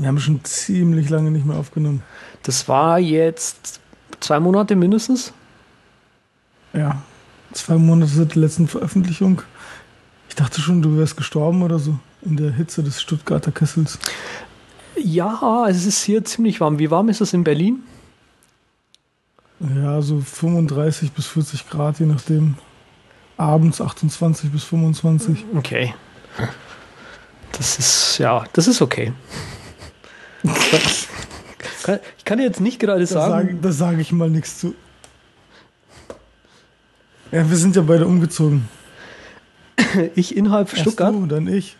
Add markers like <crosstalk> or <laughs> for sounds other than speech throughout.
Wir haben schon ziemlich lange nicht mehr aufgenommen. Das war jetzt zwei Monate mindestens. Ja, zwei Monate seit der letzten Veröffentlichung. Ich dachte schon, du wärst gestorben oder so in der Hitze des Stuttgarter Kessels. Ja, es ist hier ziemlich warm. Wie warm ist es in Berlin? Ja, so 35 bis 40 Grad, je nachdem. Abends 28 bis 25. Okay. Das ist, ja, das ist okay. Ich kann jetzt nicht gerade sagen. Da sage sag ich mal nichts zu. Ja, wir sind ja beide umgezogen. ich innerhalb Erst Stuttgart. Du, dann ich.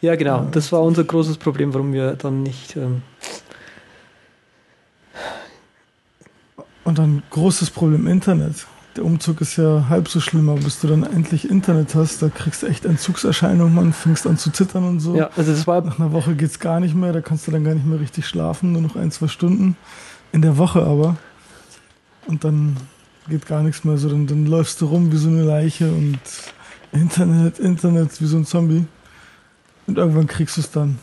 Ja, genau. Ja. Das war unser großes Problem, warum wir dann nicht. Ähm Und dann großes Problem Internet. Der Umzug ist ja halb so schlimm, aber bis du dann endlich Internet hast, da kriegst du echt Entzugserscheinungen, man fängst an zu zittern und so. Ja, also das war Nach einer Woche geht's gar nicht mehr, da kannst du dann gar nicht mehr richtig schlafen, nur noch ein, zwei Stunden. In der Woche aber. Und dann geht gar nichts mehr so. Dann, dann läufst du rum wie so eine Leiche und Internet, Internet, wie so ein Zombie. Und irgendwann kriegst du es dann.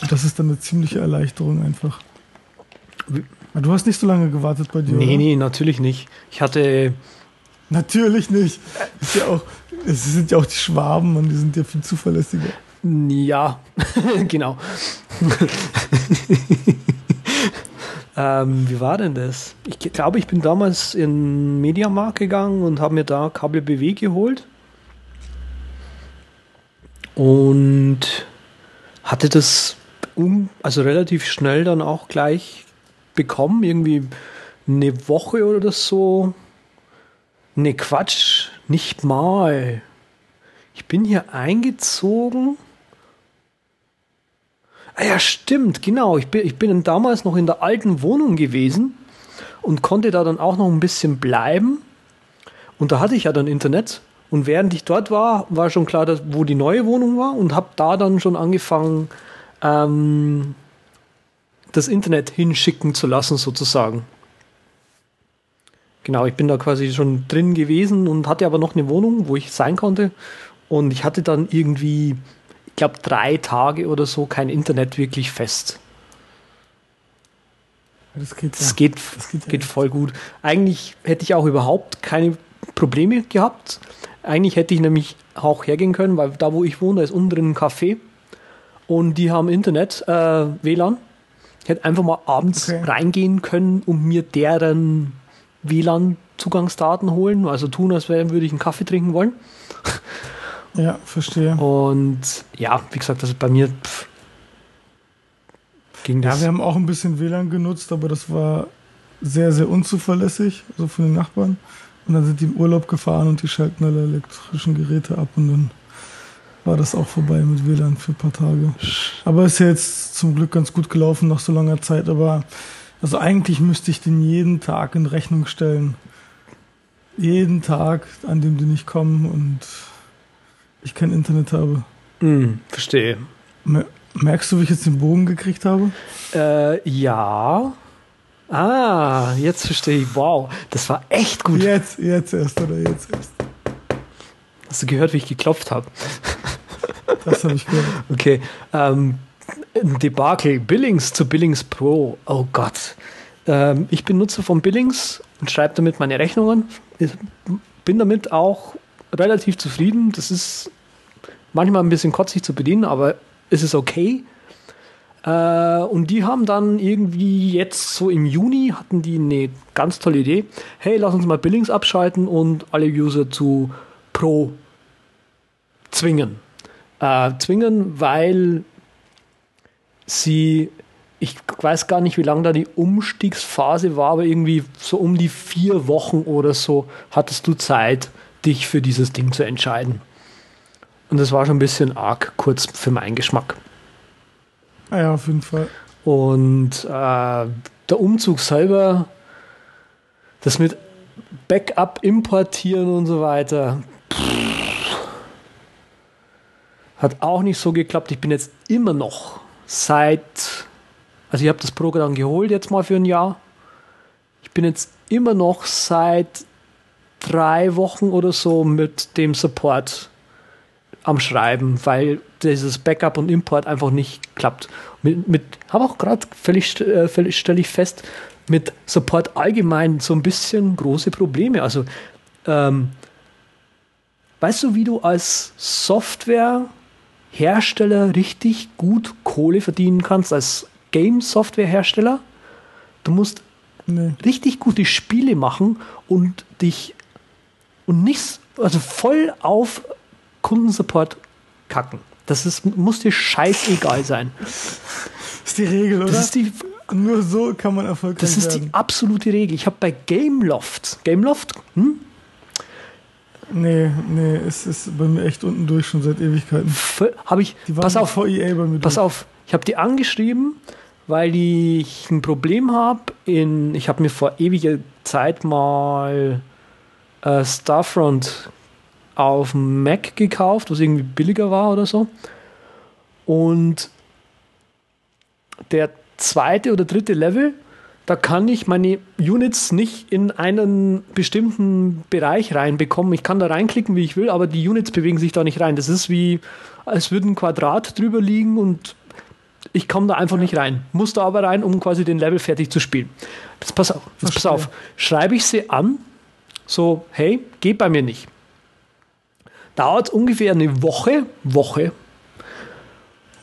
Und das ist dann eine ziemliche Erleichterung einfach. Du hast nicht so lange gewartet bei dir. Nee, oder? nee, natürlich nicht. Ich hatte. Natürlich nicht. Ist ja auch, es sind ja auch die Schwaben und die sind ja viel zuverlässiger. Ja, <laughs> genau. <laughs> ähm, wie war denn das? Ich glaube, ich bin damals in Mediamarkt gegangen und habe mir da Kabel BW geholt. Und hatte das um, also relativ schnell dann auch gleich bekommen, irgendwie eine Woche oder so. Ne, Quatsch, nicht mal. Ich bin hier eingezogen. Ah ja, stimmt, genau. Ich bin, ich bin damals noch in der alten Wohnung gewesen und konnte da dann auch noch ein bisschen bleiben. Und da hatte ich ja dann Internet. Und während ich dort war, war schon klar, dass, wo die neue Wohnung war und habe da dann schon angefangen, ähm, das Internet hinschicken zu lassen, sozusagen. Genau, ich bin da quasi schon drin gewesen und hatte aber noch eine Wohnung, wo ich sein konnte. Und ich hatte dann irgendwie, ich glaube, drei Tage oder so kein Internet wirklich fest. Das geht, das geht, das geht, geht voll gut. Eigentlich hätte ich auch überhaupt keine Probleme gehabt. Eigentlich hätte ich nämlich auch hergehen können, weil da, wo ich wohne, da ist unten drin ein Café und die haben Internet, äh, WLAN. Ich hätte einfach mal abends okay. reingehen können und mir deren WLAN-Zugangsdaten holen, also tun, als würde ich einen Kaffee trinken wollen. Ja, verstehe. Und ja, wie gesagt, das ist bei mir pff, ging das. Ja, wir haben auch ein bisschen WLAN genutzt, aber das war sehr, sehr unzuverlässig, so von den Nachbarn. Und dann sind die im Urlaub gefahren und die schalten alle elektrischen Geräte ab und dann war das auch vorbei mit WLAN für ein paar Tage. Aber ist ja jetzt zum Glück ganz gut gelaufen nach so langer Zeit. Aber also eigentlich müsste ich den jeden Tag in Rechnung stellen. Jeden Tag, an dem die nicht kommen und ich kein Internet habe. Mm, verstehe. Merkst du, wie ich jetzt den Bogen gekriegt habe? Äh, ja. Ah, jetzt verstehe ich. Wow, das war echt gut. Jetzt, jetzt erst oder jetzt erst. Hast du gehört, wie ich geklopft habe? <laughs> Das habe ich gehört. Okay. Ähm, Debakel, Billings zu Billings Pro. Oh Gott. Ähm, ich bin Nutzer von Billings und schreibe damit meine Rechnungen. Ich bin damit auch relativ zufrieden. Das ist manchmal ein bisschen kotzig zu bedienen, aber es ist okay. Äh, und die haben dann irgendwie jetzt so im Juni hatten die eine ganz tolle Idee. Hey, lass uns mal Billings abschalten und alle User zu Pro zwingen. Äh, zwingen, weil sie, ich weiß gar nicht, wie lange da die Umstiegsphase war, aber irgendwie so um die vier Wochen oder so hattest du Zeit, dich für dieses Ding zu entscheiden. Und das war schon ein bisschen arg kurz für meinen Geschmack. Ah ja, auf jeden Fall. Und äh, der Umzug selber, das mit Backup importieren und so weiter, hat auch nicht so geklappt. Ich bin jetzt immer noch seit, also ich habe das Programm geholt jetzt mal für ein Jahr. Ich bin jetzt immer noch seit drei Wochen oder so mit dem Support am Schreiben, weil dieses Backup und Import einfach nicht klappt. Mit, mit habe auch gerade völlig, äh, völlig stelle ich fest, mit Support allgemein so ein bisschen große Probleme. Also ähm, weißt du, wie du als Softwarehersteller richtig gut Kohle verdienen kannst als Game-Softwarehersteller? Du musst nee. richtig gute Spiele machen und dich und nichts, also voll auf Kundensupport kacken. Das ist, muss dir scheißegal sein. Das <laughs> ist die Regel, oder? Das ist die, Nur so kann man erfolgreich Das ist werden. die absolute Regel. Ich habe bei Gameloft, Gameloft, hm? Nee, nee, es ist bei mir echt unten durch schon seit Ewigkeiten. Habe ich, Die waren pass auf, vor EA bei mir pass durch. auf, ich habe die angeschrieben, weil ich ein Problem habe. In, ich habe mir vor ewiger Zeit mal äh, Starfront auf dem Mac gekauft, was irgendwie billiger war oder so. Und der zweite oder dritte Level, da kann ich meine Units nicht in einen bestimmten Bereich reinbekommen. Ich kann da reinklicken, wie ich will, aber die Units bewegen sich da nicht rein. Das ist wie, als würde ein Quadrat drüber liegen und ich komme da einfach nicht rein. Muss da aber rein, um quasi den Level fertig zu spielen. Jetzt pass auf, jetzt pass auf. Schreibe ich sie an, so, hey, geht bei mir nicht. Dauert ungefähr eine Woche, Woche,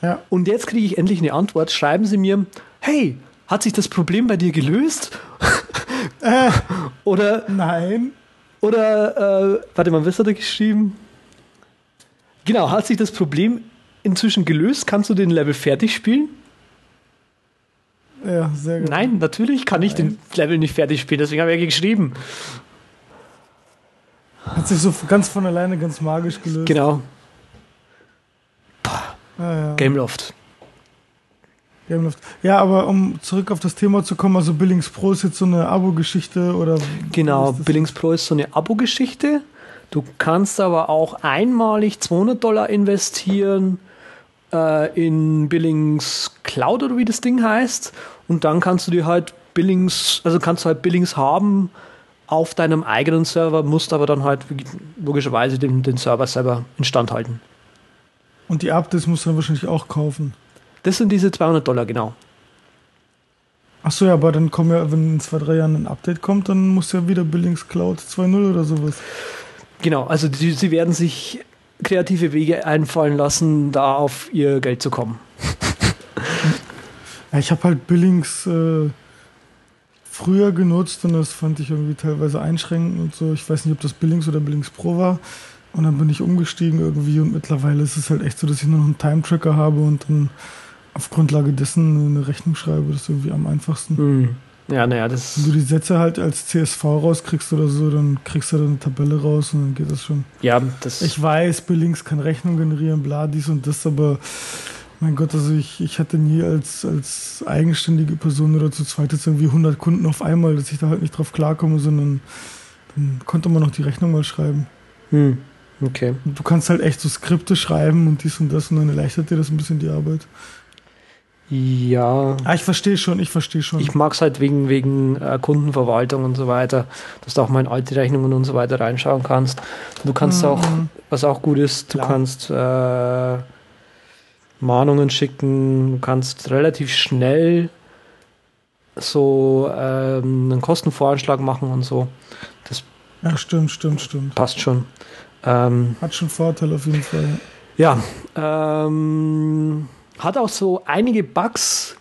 Ja, und jetzt kriege ich endlich eine Antwort. Schreiben Sie mir, hey, hat sich das Problem bei dir gelöst? <laughs> Äh. oder, nein. oder, äh, warte mal, was hat er geschrieben? Genau, hat sich das Problem inzwischen gelöst? Kannst du den Level fertig spielen? Ja, sehr gut. Nein, natürlich kann ich den Level nicht fertig spielen, deswegen habe ich ja geschrieben. Hat sich so ganz von alleine ganz magisch gelöst. Genau, Ja, ja. Gameloft. Ja, aber um zurück auf das Thema zu kommen, also Billings Pro ist jetzt so eine Abo-Geschichte oder. Genau, ist? Billings Pro ist so eine Abo-Geschichte. Du kannst aber auch einmalig 200 Dollar investieren äh, in Billings Cloud oder wie das Ding heißt. Und dann kannst du dir halt Billings, also kannst du halt Billings haben auf deinem eigenen Server, musst aber dann halt logischerweise den, den Server selber instand halten. Und die Updates musst du dann wahrscheinlich auch kaufen. Das sind diese 200 Dollar, genau. Achso, ja, aber dann kommen ja, wenn in zwei, drei Jahren ein Update kommt, dann muss ja wieder Billings Cloud 2.0 oder sowas. Genau, also die, sie werden sich kreative Wege einfallen lassen, da auf ihr Geld zu kommen. <laughs> Ja, ich habe halt Billings äh, früher genutzt und das fand ich irgendwie teilweise einschränkend und so. Ich weiß nicht, ob das Billings oder Billings Pro war. Und dann bin ich umgestiegen irgendwie und mittlerweile ist es halt echt so, dass ich nur noch einen Time-Tracker habe und dann auf Grundlage dessen eine Rechnung schreibe. Das ist irgendwie am einfachsten. Hm. Ja, naja, das Wenn du die Sätze halt als CSV rauskriegst oder so, dann kriegst du da eine Tabelle raus und dann geht das schon. Ja, das. Ich weiß, Billings kann Rechnung generieren, bla, dies und das, aber mein Gott, also ich, ich hatte nie als, als eigenständige Person oder zu zweit jetzt irgendwie 100 Kunden auf einmal, dass ich da halt nicht drauf klarkomme, sondern dann konnte man noch die Rechnung mal schreiben. hm. Okay. Und du kannst halt echt so Skripte schreiben und dies und das und dann erleichtert dir das ein bisschen die Arbeit. Ja. Ah, ich verstehe schon, ich verstehe schon. Ich mag es halt wegen, wegen äh, Kundenverwaltung und so weiter, dass du auch mal in alte Rechnungen und so weiter reinschauen kannst. Du kannst auch, Mhm. was auch gut ist, du Klar. kannst äh, Mahnungen schicken, du kannst relativ schnell so ähm, einen Kostenvoranschlag machen und so. ja, stimmt, stimmt, stimmt. Passt schon. Ähm, Hat schon Vorteile auf jeden Fall. Ja, ähm, hat auch so einige Bugs.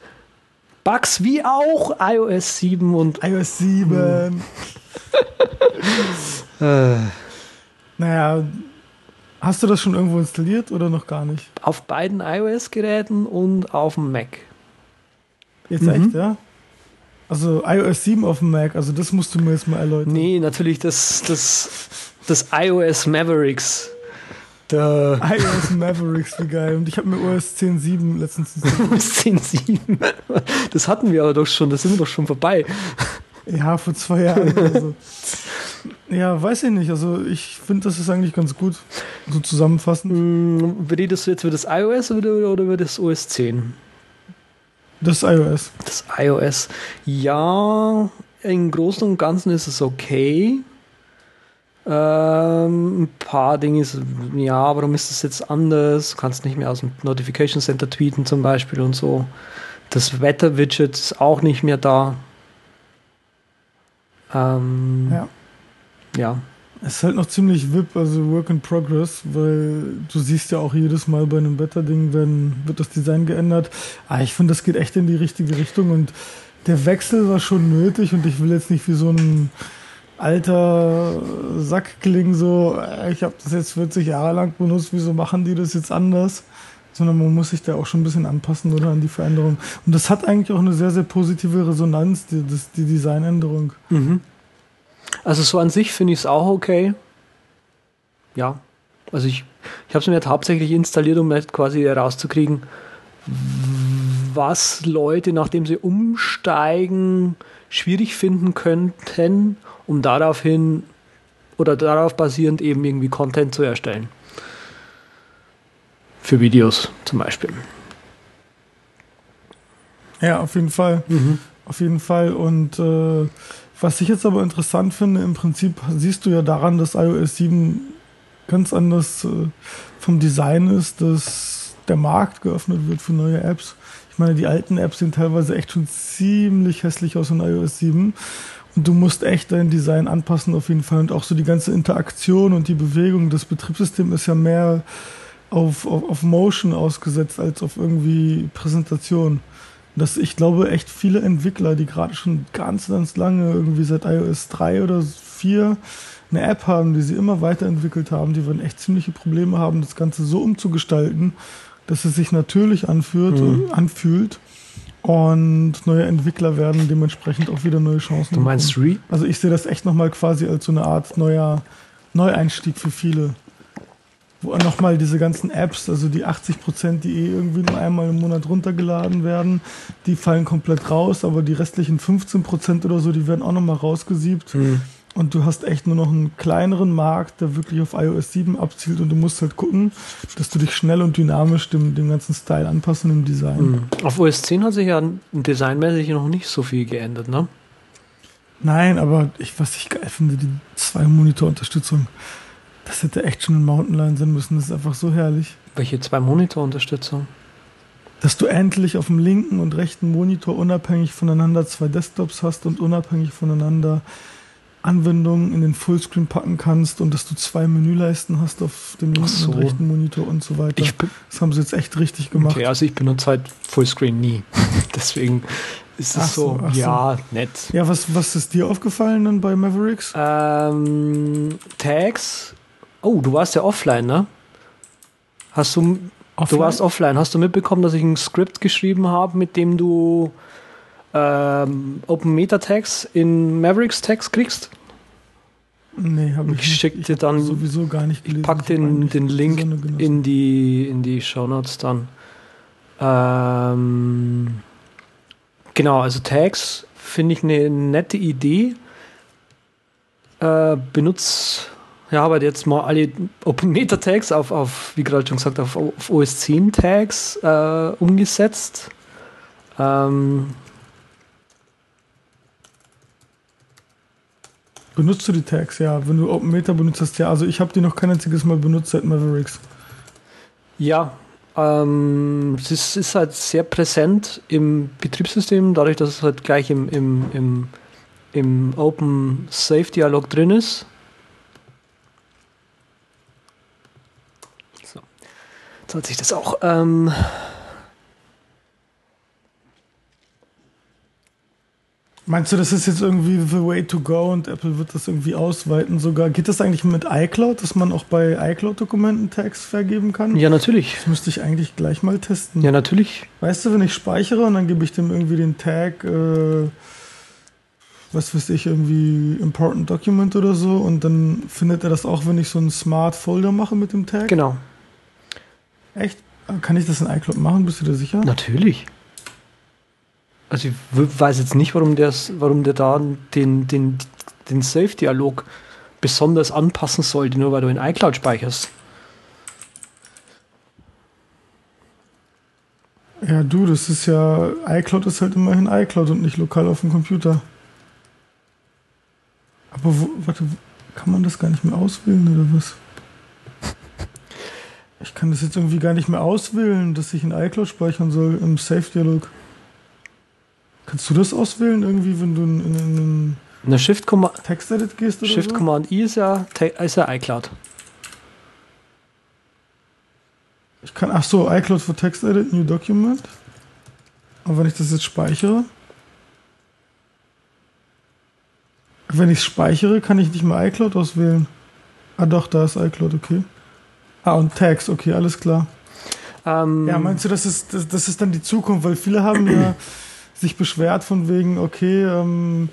Bugs wie auch iOS 7 und iOS 7. <laughs> äh, Naja, hast du das schon irgendwo installiert oder noch gar nicht? auf beiden iOS-Geräten und auf dem Mac. Jetzt Mhm. echt, ja? Also iOS 7 auf dem Mac, also das musst du mir jetzt mal erläutern. Nee, natürlich das, das, das iOS Mavericks. Der iOS Mavericks, wie geil. Und ich habe mir OS 10.7 letztens iOS 10.7. Das hatten wir aber doch schon, das sind wir doch schon vorbei. Ja, vor zwei Jahren oder so. Ja, weiß ich nicht. Also ich finde, das ist eigentlich ganz gut. So zusammenfassend. Hm, Redest du jetzt über das iOS oder, oder über das OS 10? Das iOS. Das iOS, ja, im Großen und Ganzen ist es okay. Ähm, ein paar Dinge ist, ja, warum ist das jetzt anders? Du kannst nicht mehr aus dem Notification Center tweeten zum Beispiel und so. Das Wetter-Widget ist auch nicht mehr da. Ähm, Ja. ja. Es ist halt noch ziemlich VIP, also Work in Progress, weil du siehst ja auch jedes Mal bei einem Wetterding, wenn wird das Design geändert. Aber ich finde, das geht echt in die richtige Richtung und der Wechsel war schon nötig und ich will jetzt nicht wie so ein alter Sack klingen, so, äh, ich habe das jetzt 40 Jahre lang benutzt, wieso machen die das jetzt anders? Sondern man muss sich da auch schon ein bisschen anpassen oder an die Veränderung. Und das hat eigentlich auch eine sehr, sehr positive Resonanz, die, das, die Designänderung. Mhm. Also so an sich finde ich es auch okay. Ja. Also ich, ich habe es mir jetzt hauptsächlich installiert, um halt quasi herauszukriegen, was Leute, nachdem sie umsteigen, schwierig finden könnten, um daraufhin oder darauf basierend eben irgendwie Content zu erstellen. Für Videos zum Beispiel. Ja, auf jeden Fall. Auf jeden Fall. Und äh, was ich jetzt aber interessant finde, im Prinzip siehst du ja daran, dass iOS 7 ganz anders äh, vom Design ist, dass der Markt geöffnet wird für neue Apps. Ich meine, die alten Apps sehen teilweise echt schon ziemlich hässlich aus in iOS 7. Du musst echt dein Design anpassen auf jeden Fall. Und auch so die ganze Interaktion und die Bewegung. Das Betriebssystem ist ja mehr auf, auf, auf Motion ausgesetzt als auf irgendwie Präsentation. Dass ich glaube, echt viele Entwickler, die gerade schon ganz, ganz lange, irgendwie seit iOS 3 oder 4, eine App haben, die sie immer weiterentwickelt haben, die werden echt ziemliche Probleme haben, das Ganze so umzugestalten, dass es sich natürlich anfühlt, Mhm. anfühlt. Und neue Entwickler werden dementsprechend auch wieder neue Chancen Du meinst Re? also ich sehe das echt nochmal quasi als so eine Art neuer Neueinstieg für viele. Wo nochmal diese ganzen Apps, also die 80 Prozent, die eh irgendwie nur einmal im Monat runtergeladen werden, die fallen komplett raus, aber die restlichen 15 Prozent oder so, die werden auch nochmal rausgesiebt. Und du hast echt nur noch einen kleineren Markt, der wirklich auf iOS 7 abzielt und du musst halt gucken, dass du dich schnell und dynamisch dem, dem ganzen Style anpassen im Design. Mhm. Auf OS 10 hat sich ja designmäßig noch nicht so viel geändert, ne? Nein, aber ich, was ich geil finde, die zwei Monitor-Unterstützung. Das hätte echt schon ein Mountain Lion sein müssen. Das ist einfach so herrlich. Welche zwei Monitor-Unterstützung? Dass du endlich auf dem linken und rechten Monitor unabhängig voneinander zwei Desktops hast und unabhängig voneinander Anwendungen in den Fullscreen packen kannst und dass du zwei Menüleisten hast auf dem linken so. und rechten Monitor und so weiter. Das haben sie jetzt echt richtig gemacht. okay, also ich benutze halt Fullscreen nie. <laughs> Deswegen ist es so, so, ach so. ja, nett. Ja, was, was ist dir aufgefallen dann bei Mavericks? Ähm, Tags. Oh, du warst ja offline, ne? Hast du, du warst offline. Hast du mitbekommen, dass ich ein Skript geschrieben habe, mit dem du ähm, Open Meta Tags in Mavericks Tags kriegst? Nee, habe ich, Ich schick dir dann- sowieso gar nicht Ich pack den, den Link in die, in die Shownotes dann. Ähm, genau, also Tags finde ich eine nette Idee. Äh, benutz, ja, aber jetzt mal alle Open Meta Tags auf, auf wie gerade schon gesagt, auf, auf OS 10 Tags äh, umgesetzt. Ähm, Benutzt du die Tags, ja. Wenn du Open Meta benutzt hast, ja. Also ich habe die noch kein einziges Mal benutzt seit Mavericks. Ja, ähm, es ist, ist halt sehr präsent im Betriebssystem, dadurch, dass es halt gleich im, im, im, im Open Safe Dialog drin ist. So. Jetzt hat sich das auch. Ähm, Meinst du, das ist jetzt irgendwie the way to go und Apple wird das irgendwie ausweiten sogar? Geht das eigentlich mit iCloud, dass man auch bei iCloud-Dokumenten Tags vergeben kann? ja, natürlich. Das müsste ich eigentlich gleich mal testen. Ja, natürlich. Weißt du, wenn ich speichere und dann gebe ich dem irgendwie den Tag, äh, was weiß ich, irgendwie Important Document oder so und dann findet er das auch, wenn ich so einen Smart Folder mache mit dem Tag? Genau. Echt? Kann ich das in iCloud machen? Bist du dir sicher? Natürlich. Also ich weiß jetzt nicht, warum, der's, warum der da den, den, den Safe-Dialog besonders anpassen sollte, nur weil du in iCloud speicherst. Ja, du, das ist ja, iCloud ist halt immerhin iCloud und nicht lokal auf dem Computer. Aber wo, warte, Kann man das gar nicht mehr auswählen oder was? Ich kann das jetzt irgendwie gar nicht mehr auswählen, dass ich in iCloud speichern soll im Safe-Dialog. Kannst du das auswählen irgendwie, wenn du in, in, in Eine Shift Command Textedit gehst oder Shift so? Command I ist ja, ist ja iCloud. Ich kann, ach so, iCloud für Textedit, New Document. Und wenn ich das jetzt speichere, wenn ich es speichere, kann ich nicht mehr iCloud auswählen. Ah doch, da ist iCloud, okay. Ah, und Tags, okay, alles klar. Ähm, Ja, meinst du, das ist, das, das ist dann die Zukunft? Weil viele haben ja <clears throat> sich beschwert von wegen, okay, ähm,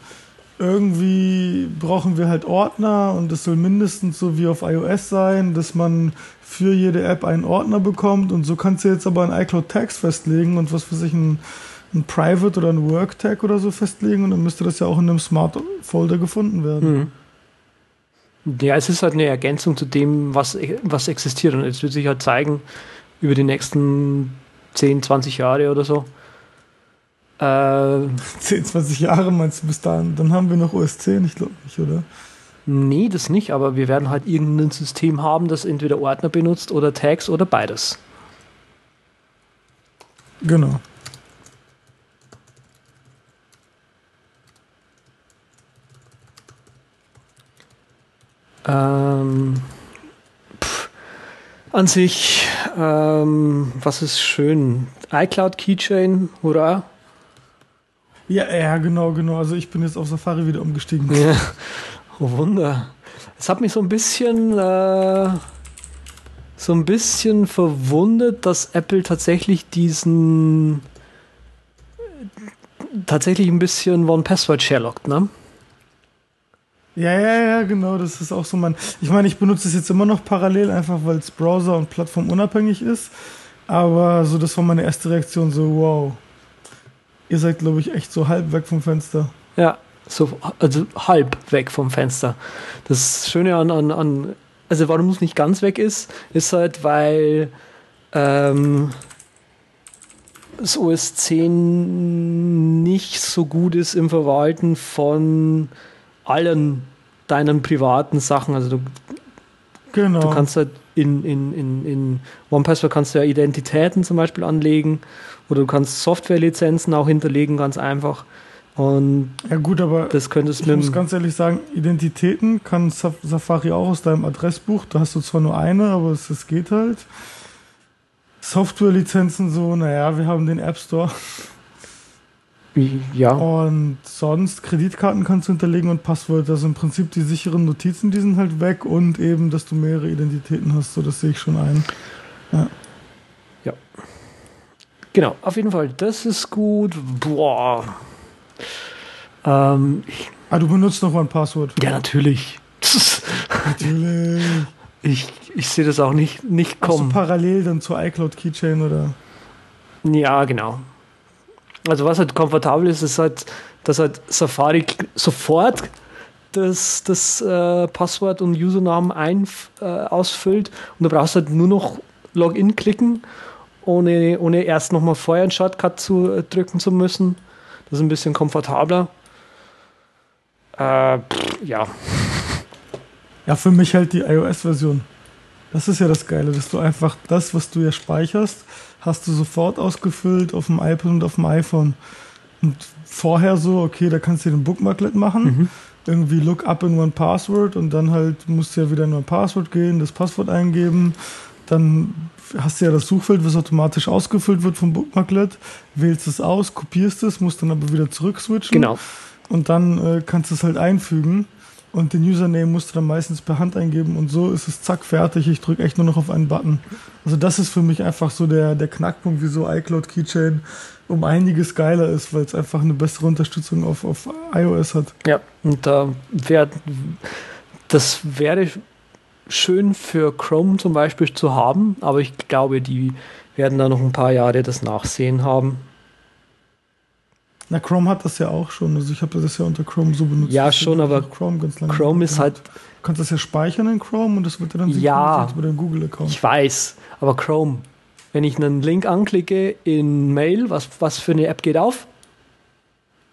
irgendwie brauchen wir halt Ordner und es soll mindestens so wie auf iOS sein, dass man für jede App einen Ordner bekommt und so kannst du jetzt aber einen iCloud Tags festlegen und was weiß ich, ein, ein Private oder ein Work Tag oder so festlegen und dann müsste das ja auch in einem Smart Folder gefunden werden. Mhm. Ja, es ist halt eine Ergänzung zu dem, was, was existiert. Und es wird sich halt zeigen, über die nächsten 10, 20 Jahre oder so. Äh, 10, 20 Jahre meinst du bis dahin? Dann haben wir noch OS 10, ich glaube nicht, oder? nee, das nicht, aber wir werden halt irgendein System haben, das entweder Ordner benutzt oder Tags oder beides. Genau. Ähm, pff, an sich, ähm, was ist schön? iCloud Keychain, hurra. Ja, ja, genau, genau. Also ich bin jetzt auf Safari wieder umgestiegen. Ja, oh Wunder. Es hat mich so ein bisschen, äh, so ein bisschen verwundert, dass Apple tatsächlich diesen, tatsächlich ein bisschen One-Password Sherlockt, ne? Ja, ja, ja, genau. Das ist auch so mein. Ich meine, ich benutze es jetzt immer noch parallel, einfach weil es Browser und Plattform unabhängig ist. Aber so, das war meine erste Reaktion, so, wow. Ihr seid, glaube ich, echt so halb weg vom Fenster. Ja, so, also halb weg vom Fenster. Das Schöne an, an, an also warum es nicht ganz weg ist, ist halt, weil ähm, das OS 10 nicht so gut ist im Verwalten von allen deinen privaten Sachen. Also du, Genau. du kannst halt in, in, in, in OnePassword kannst du ja Identitäten zum Beispiel anlegen oder du kannst Softwarelizenzen auch hinterlegen, ganz einfach. Und ja, gut, aber das könntest ich muss ganz ehrlich sagen, Identitäten kann Saf Safari auch aus deinem Adressbuch. Da hast du zwar nur eine, aber es, es geht halt. Softwarelizenzen so, naja, wir haben den App Store. Ja, Und sonst Kreditkarten kannst du hinterlegen und Passwörter. Also im Prinzip die sicheren Notizen, die sind halt weg und eben, dass du mehrere Identitäten hast. So, das sehe ich schon ein. Genau, auf jeden Fall. Das ist gut. Boah. Ähm, Ah, du benutzt noch mal ein Passwort. ja, natürlich. Natürlich. Ich, ich sehe das auch nicht, nicht kommen. parallel dann zur iCloud Keychain oder? Ja, genau. Also was halt komfortabel ist, ist halt, dass halt Safari sofort das, das äh, Passwort und Usernamen ein, äh, ausfüllt und du brauchst halt nur noch Login klicken, ohne, ohne erst nochmal vorher einen Shortcut zu äh, drücken zu müssen. Das ist ein bisschen komfortabler. Äh, pff, ja, <laughs> Ja, für mich halt die iOS-Version. Das ist ja das Geile, dass du einfach das, was du ja speicherst, hast du sofort ausgefüllt auf dem iPad und auf dem iPhone. Und vorher so, okay, da kannst du den Bookmarklet machen, Mhm. irgendwie Look up in One Password und dann halt musst du ja wieder in One Password gehen, das Passwort eingeben, dann hast du ja das Suchfeld, was automatisch ausgefüllt wird vom Bookmarklet, wählst es aus, kopierst es, musst dann aber wieder zurück switchen genau. und dann äh, kannst du es halt einfügen und den Username musst du dann meistens per Hand eingeben und so ist es zack fertig. Ich drücke echt nur noch auf einen Button. Also das ist für mich einfach so der, der Knackpunkt, wieso iCloud Keychain um einiges geiler ist, weil es einfach eine bessere Unterstützung auf, auf iOS hat. Ja, und da wär, das wäre schön für Chrome zum Beispiel zu haben, aber ich glaube, die werden da noch ein paar Jahre das Nachsehen haben. Na, Chrome hat das ja auch schon. Also ich habe das ja unter Chrome so benutzt. Ja, schon, aber Chrome Chrome ist halt, Du kannst das ja speichern in Chrome und das wird dann Ja. über deinen Google-Account. ich weiß, aber Chrome, wenn ich einen Link anklicke in Mail, was, was für eine App geht auf,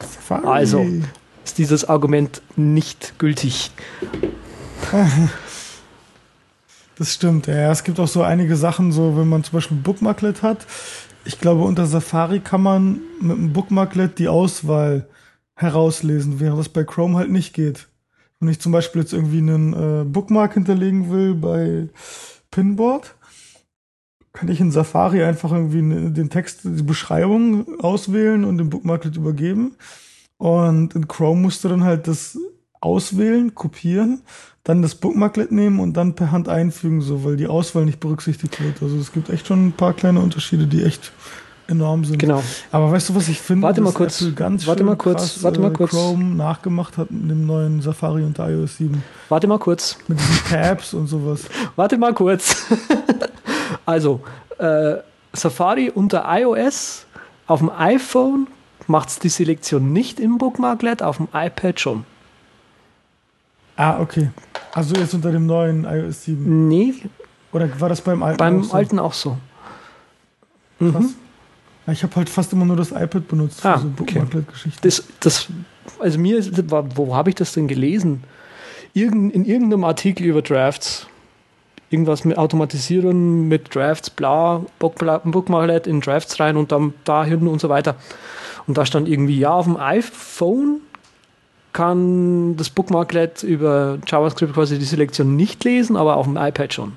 Safari. Also. ist dieses Argument nicht gültig. <laughs> Das stimmt, ja. Es gibt auch so einige Sachen, so wenn man zum Beispiel Bookmarklet hat. Ich glaube, unter Safari kann man mit einem Bookmarklet die Auswahl herauslesen, während das bei Chrome halt nicht geht. Wenn ich zum Beispiel jetzt irgendwie einen äh, Bookmark hinterlegen will bei Pinboard, kann ich in Safari einfach irgendwie ne, den Text, die Beschreibung auswählen und den Bookmarklet übergeben. Und in Chrome musst du dann halt das auswählen, kopieren, dann das Bookmarklet nehmen und dann per Hand einfügen, so, weil die Auswahl nicht berücksichtigt wird. Also es gibt echt schon ein paar kleine Unterschiede, die echt enorm sind. Genau. Aber weißt du, was ich finde? Warte mal kurz. Apple ganz warte mal kurz. krass, warte mal äh, kurz. Chrome nachgemacht hat mit dem neuen Safari und iOS 7. Warte mal kurz. Mit diesen Tabs und sowas. <laughs> Warte mal kurz. <laughs> also, äh, Safari unter iOS auf dem iPhone macht es die Selektion nicht im Bookmarklet, auf dem iPad schon. Ah, okay. Also jetzt unter dem neuen iOS 7. Nee, Oder war das beim alten? beim auch so? alten auch so. Mhm. Ja, ich habe halt fast immer nur das iPad benutzt für Ah, so okay. Bookmarklet-Geschichten. Das, das, also mir, wo habe ich das denn gelesen? Irgend, in irgendeinem Artikel über Drafts. Irgendwas mit Automatisieren, mit Drafts, bla, Book- Bookmarklet in Drafts rein und dann dahin und so weiter. Und da stand irgendwie, ja, auf dem iPhone kann das Bookmarklet über JavaScript quasi die Selektion nicht lesen, aber auf dem iPad schon.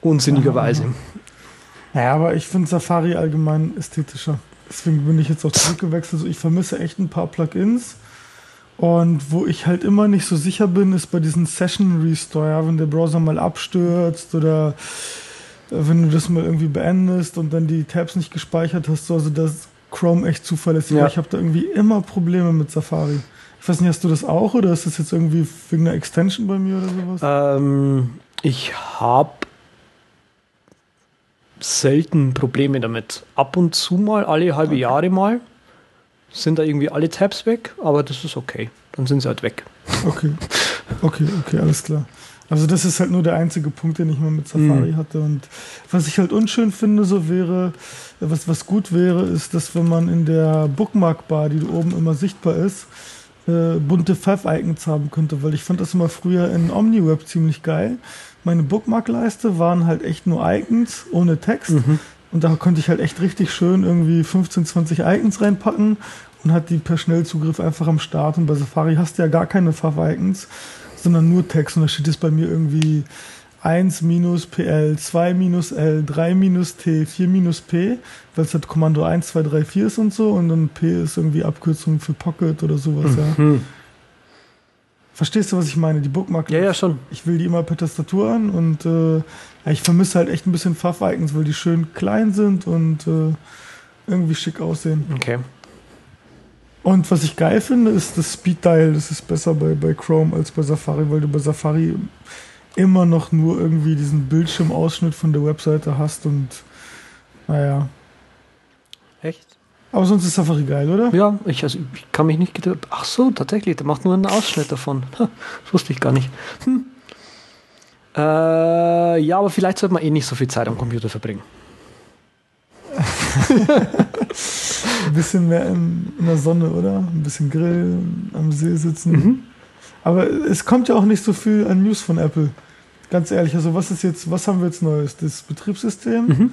Unsinnigerweise. Naja, aber ich finde Safari allgemein ästhetischer. Deswegen bin ich jetzt auch zurückgewechselt. So, ich vermisse echt ein paar Plugins. Und wo ich halt immer nicht so sicher bin, ist bei diesen Session Restore, wenn der Browser mal abstürzt oder äh, wenn du das mal irgendwie beendest und dann die Tabs nicht gespeichert hast, so, also das Chrome echt zuverlässig. Ja. weil Ich habe da irgendwie immer Probleme mit Safari. Ich weiß nicht, hast du das auch oder ist das jetzt irgendwie wegen einer Extension bei mir oder sowas? Ähm, ich habe selten Probleme damit. Ab und zu mal, alle halbe Jahre mal, sind da irgendwie alle Tabs weg, aber das ist okay. Dann sind sie halt weg. Okay, okay, okay, alles klar. Also das ist halt nur der einzige Punkt, den ich mal mit Safari Mhm. hatte. Und was ich halt unschön finde, so wäre, was, was gut wäre, ist, dass wenn man in der Bookmark-Bar, die da oben immer sichtbar ist, äh, bunte Five-Icons haben könnte, weil ich fand das immer früher in OmniWeb ziemlich geil. Meine Bookmark-Leiste waren halt echt nur Icons ohne Text. Und da konnte ich halt echt richtig schön irgendwie 15, 20 Icons reinpacken und hat die per Schnellzugriff einfach am Start. Und bei Safari hast du ja gar keine Fav-Icons, sondern nur Text. Und da steht jetzt bei mir irgendwie 1 minus PL, 2 minus L, 3 minus T, 4 minus P, weil es halt Kommando 1, 2, 3, 4 ist und so. Und dann P ist irgendwie Abkürzung für Pocket oder sowas, ja. Hm. Verstehst du, was ich meine? Die Bookmark. Ja, ja, schon. Ich will die immer per Tastatur an und äh, ja, ich vermisse halt echt ein bisschen Fav-Icons, weil die schön klein sind und äh, irgendwie schick aussehen. Okay. Und was ich geil finde, ist das Speed Dial. Das ist besser bei, bei Chrome als bei Safari, weil du bei Safari immer noch nur irgendwie diesen Bildschirmausschnitt von der Webseite hast und naja. Echt? Aber sonst ist Safari geil, oder? Ja, ich, also, ich kann mich nicht gedacht. Ach so, tatsächlich, der macht nur einen Ausschnitt davon. Das wusste ich gar nicht. Hm. Äh, ja, aber vielleicht sollte man eh nicht so viel Zeit am Computer verbringen. <laughs> Ein bisschen mehr in, in der Sonne, oder? Ein bisschen grillen, am See sitzen. Mhm. Aber es kommt ja auch nicht so viel an News von Apple. Ganz ehrlich, also was ist jetzt, was haben wir jetzt Neues? Das Betriebssystem Mhm.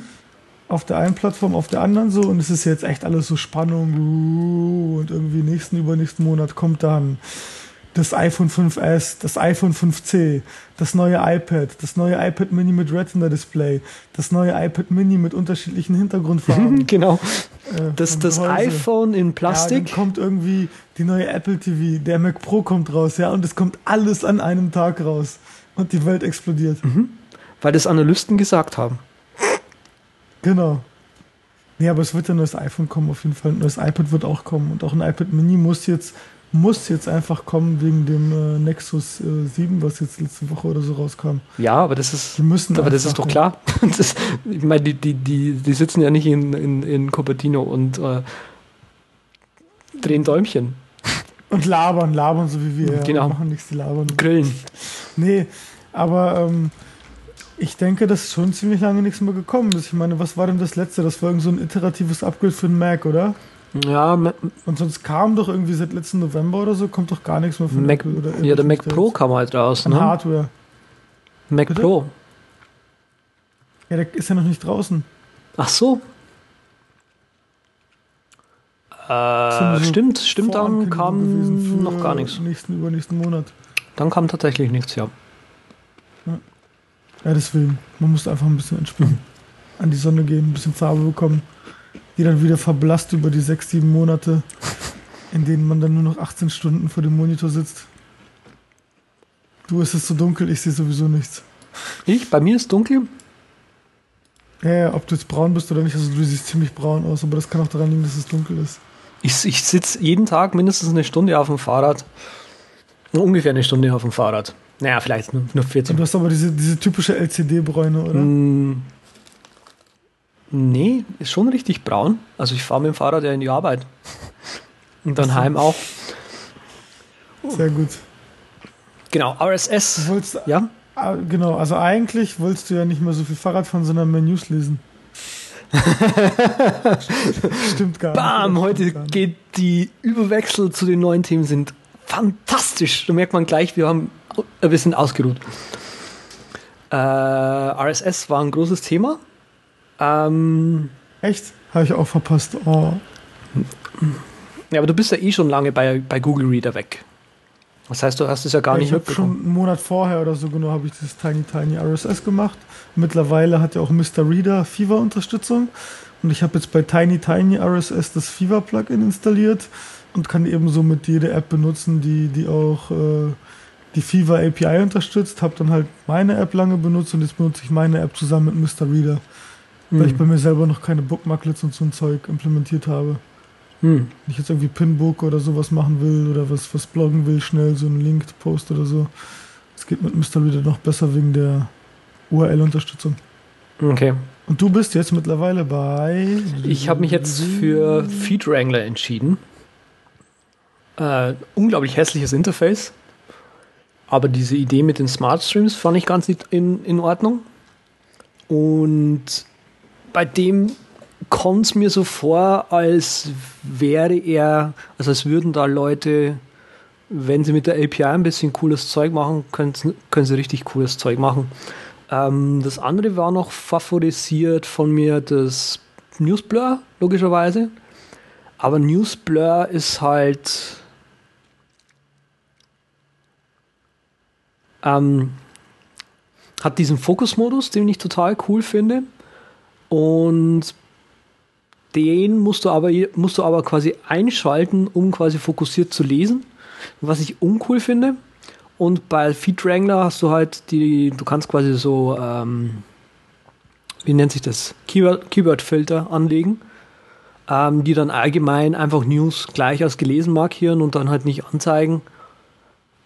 auf der einen Plattform, auf der anderen so und es ist jetzt echt alles so Spannung und irgendwie nächsten, übernächsten Monat kommt dann das iPhone 5S, das iPhone 5C, das neue iPad, das neue iPad Mini mit Retina-Display, das neue iPad Mini mit unterschiedlichen Hintergrundfarben. <laughs> Genau. äh, Das, das Gehäuse. iPhone in Ja, Plastik. dann kommt irgendwie die neue Apple TV, der Mac Pro kommt raus, ja, und es kommt alles an einem Tag raus. Und die Welt explodiert. weil das Analysten gesagt haben. Genau. Nee, aber es wird ein neues iPhone kommen, auf jeden Fall. Ein neues iPad wird auch kommen. Und auch ein iPad Mini muss jetzt, muss jetzt einfach kommen wegen dem äh, Nexus äh, 7, was jetzt letzte Woche oder so rauskam. Ja, aber das ist, Die müssen aber das ist doch klar. <laughs> Das, ich meine, die, die, die, die sitzen ja nicht in, in, in Cupertino und äh, drehen Däumchen, Und labern, labern, so wie wir. Genau. Ja, machen nichts, die labern. grillen. Nee, aber ähm, ich denke, dass schon ziemlich lange nichts mehr gekommen ist. Ich meine, was war denn das letzte? Das war irgend so ein iteratives Upgrade für den Mac, oder? Ja, und sonst kam doch irgendwie seit letzten November oder so, kommt doch gar nichts mehr von Mac, Apple. Oder ja, der Mac Pro kam halt raus. Ne? Hardware. Mac Bitte? Pro. Ja, der ist ja noch nicht draußen. Ach so. Äh, stimmt, stimmt, dann kam noch gar nichts. Nächsten, übernächsten Monat. Dann kam tatsächlich nichts, ja. Ja, ja deswegen. Man muss einfach ein bisschen entspannen. An die Sonne gehen, ein bisschen Farbe bekommen die dann wieder verblasst über die sechs, sieben Monate, in denen man dann nur noch 18 Stunden vor dem Monitor sitzt. Du, ist es so dunkel, ich sehe sowieso nichts. Ich? Bei mir ist dunkel? Ja, ja, ob du jetzt braun bist oder nicht, also du siehst ziemlich braun aus, aber das kann auch daran liegen, dass es dunkel ist. Ich, ich sitze jeden Tag mindestens eine Stunde auf dem Fahrrad. Ungefähr eine Stunde auf dem Fahrrad. Naja, vielleicht nur, nur 14. Und du hast aber diese, diese typische LCD-Bräune, oder? Mm, Nee, ist schon richtig braun. Also ich fahre mit dem Fahrrad ja in die Arbeit. Und dann heim auch. Sehr gut. Genau, RSS. Wolltest, ja? Ah, genau, also eigentlich wolltest du ja nicht mehr so viel Fahrrad fahren, sondern mehr News lesen. <laughs> Stimmt gar nicht. Bam, heute geht die Überwechsel zu den neuen Themen sind fantastisch. Da merkt man gleich, wir haben ein bisschen ausgeruht. Äh, RSS war ein großes Thema. Ähm, Echt? Habe ich auch verpasst. Oh. Ja, aber du bist ja eh schon lange bei, bei Google Reader weg. Das heißt, du hast es ja gar ja, nicht ich mitbekommen. Schon einen Monat vorher oder so genau habe ich dieses Tiny Tiny RSS gemacht. Mittlerweile hat ja auch Mr. Reader Fever Unterstützung. Und ich habe jetzt bei Tiny Tiny RSS das Fever Plugin installiert und kann eben somit jede App benutzen, die, die auch äh, die Fever API unterstützt. Habe dann halt meine App lange benutzt und jetzt benutze ich meine App zusammen mit Mr. Reader. Hm. Weil ich bei mir selber noch keine Bookmarklets und so ein Zeug implementiert habe. Hm. Wenn ich jetzt irgendwie Pinbook oder sowas machen will oder was, was bloggen will, schnell so einen Link-Post oder so. Das geht mit Mr. Reader noch besser wegen der URL-Unterstützung. Okay. Und du bist jetzt mittlerweile bei. Ich habe mich jetzt für Feed Wrangler entschieden. Äh, unglaublich hässliches Interface. Aber diese Idee mit den Smart Streams fand ich ganz in, in Ordnung. Und bei dem kommt es mir so vor, als wäre er, also als würden da Leute, wenn sie mit der API ein bisschen cooles Zeug machen, können, können sie richtig cooles Zeug machen. Ähm, das andere war noch favorisiert von mir das Newsblur, logischerweise. Aber Newsblur ist halt. Ähm, hat diesen Fokusmodus, den ich total cool finde. Und den musst du aber, musst du aber quasi einschalten, um quasi fokussiert zu lesen, was ich uncool finde. Und bei Feed Wrangler hast du halt die, du kannst quasi so, ähm, wie nennt sich das, Keyword-Filter Keyword anlegen, ähm, die dann allgemein einfach News gleich als gelesen markieren und dann halt nicht anzeigen,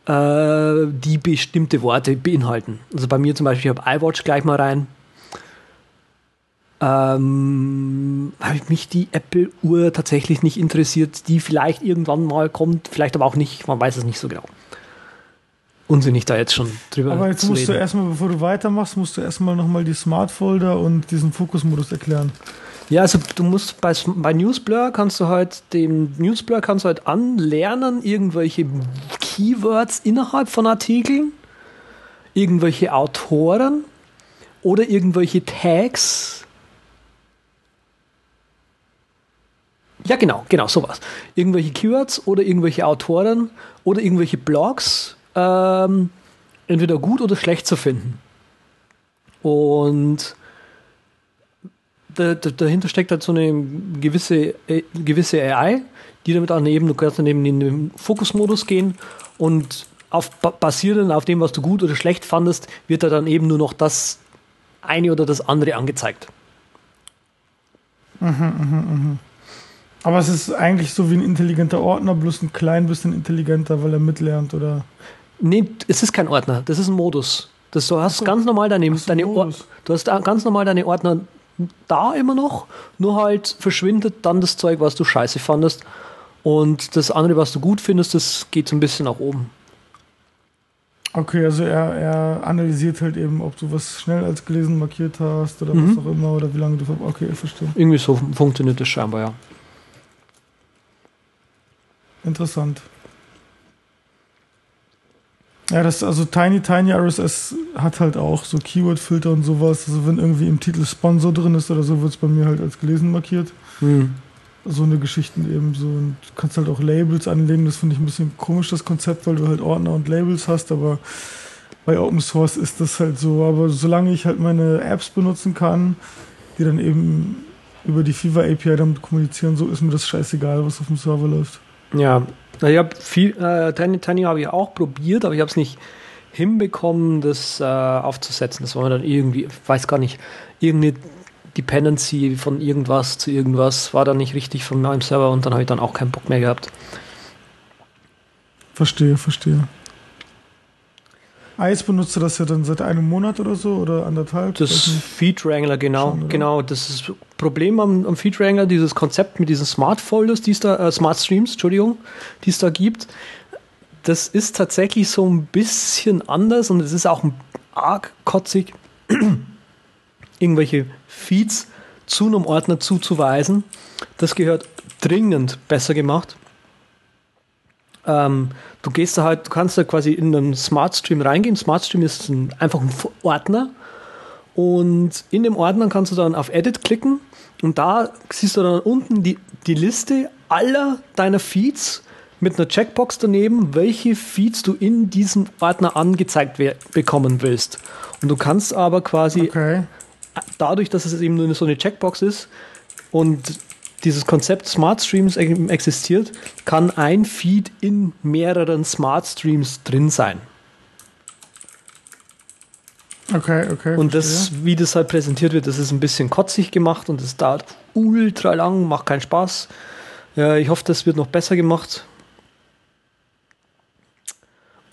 äh, die bestimmte Worte beinhalten. Also bei mir zum Beispiel, ich habe iWatch gleich mal rein, ähm, habe mich die Apple-Uhr tatsächlich nicht interessiert, die vielleicht irgendwann mal kommt, vielleicht aber auch nicht, man weiß es nicht so genau. Unsinnig da jetzt schon drüber Aber jetzt musst reden. du erstmal, bevor du weitermachst, musst du erstmal nochmal die Smart-Folder und diesen Fokusmodus erklären. Ja, also du musst bei, bei Newsblur kannst du halt den Newsblur kannst du halt anlernen, irgendwelche Keywords innerhalb von Artikeln, irgendwelche Autoren oder irgendwelche Tags Ja, genau, genau, sowas. Irgendwelche Keywords oder irgendwelche Autoren oder irgendwelche Blogs ähm, entweder gut oder schlecht zu finden. Und da, da, dahinter steckt halt so eine gewisse, äh, gewisse AI, die damit dann eben, du kannst dann eben in den Fokusmodus gehen und auf, basierend auf dem, was du gut oder schlecht fandest, wird da dann eben nur noch das eine oder das andere angezeigt. Mhm, mhm, mhm. Aber es ist eigentlich so wie ein intelligenter Ordner, bloß ein klein bisschen intelligenter, weil er mitlernt, oder? Nee, es ist kein Ordner, das ist ein Modus. Das, du hast so. ganz normal deine, so, deine du hast ganz normal deine Ordner da immer noch, nur halt verschwindet dann das Zeug, was du scheiße fandest. Und das andere, was du gut findest, das geht so ein bisschen nach oben. Okay, also er, er analysiert halt eben, ob du was schnell als gelesen markiert hast oder mhm. was auch immer oder wie lange du. Okay, ich verstehe. Irgendwie so funktioniert das scheinbar, ja. Interessant. Ja, das, also Tiny Tiny RSS hat halt auch so Keyword-Filter und sowas. Also wenn irgendwie im Titel Sponsor drin ist oder so, wird es bei mir halt als gelesen markiert. Hm. So eine Geschichten eben so. Und du kannst halt auch Labels anlegen. Das finde ich ein bisschen komisch, das Konzept, weil du halt Ordner und Labels hast, aber bei Open Source ist das halt so. Aber solange ich halt meine Apps benutzen kann, die dann eben über die Fever API damit kommunizieren, so ist mir das scheißegal, was auf dem Server läuft. Ja, ich habe viel, äh, Tiny Tiny habe ich auch probiert, aber ich habe es nicht hinbekommen, das äh, aufzusetzen. Das war dann irgendwie, weiß gar nicht, irgendeine Dependency von irgendwas zu irgendwas war dann nicht richtig von meinem Server und dann habe ich dann auch keinen Bock mehr gehabt. Verstehe, verstehe. Ice benutzt du das ja dann seit einem Monat oder so oder anderthalb? Das Feed Wrangler, genau. Schon, genau. Das ist das Problem am, am Feed Wrangler, dieses Konzept mit diesen Smart Folders, die es da, äh, Smart Streams, Entschuldigung, die es da gibt. Das ist tatsächlich so ein bisschen anders und es ist auch arg kotzig, <clears throat> irgendwelche Feeds zu einem Ordner zuzuweisen. Das gehört dringend besser gemacht. Ähm, du gehst da halt, du kannst da quasi in einen Smart Stream reingehen. Smart Stream ist ein, einfach ein Ordner. Und in dem Ordner kannst du dann auf Edit klicken und da siehst du dann unten die, die Liste aller deiner Feeds mit einer Checkbox daneben, welche Feeds du in diesem Ordner angezeigt bekommen willst. Und du kannst aber quasi okay. dadurch, dass es eben nur so eine Checkbox ist und dieses Konzept Smart Streams existiert, kann ein Feed in mehreren Smart Streams drin sein. Okay, okay. Und das, wie das halt präsentiert wird, das ist ein bisschen kotzig gemacht und es dauert ultra lang, macht keinen Spaß. Ja, ich hoffe, das wird noch besser gemacht.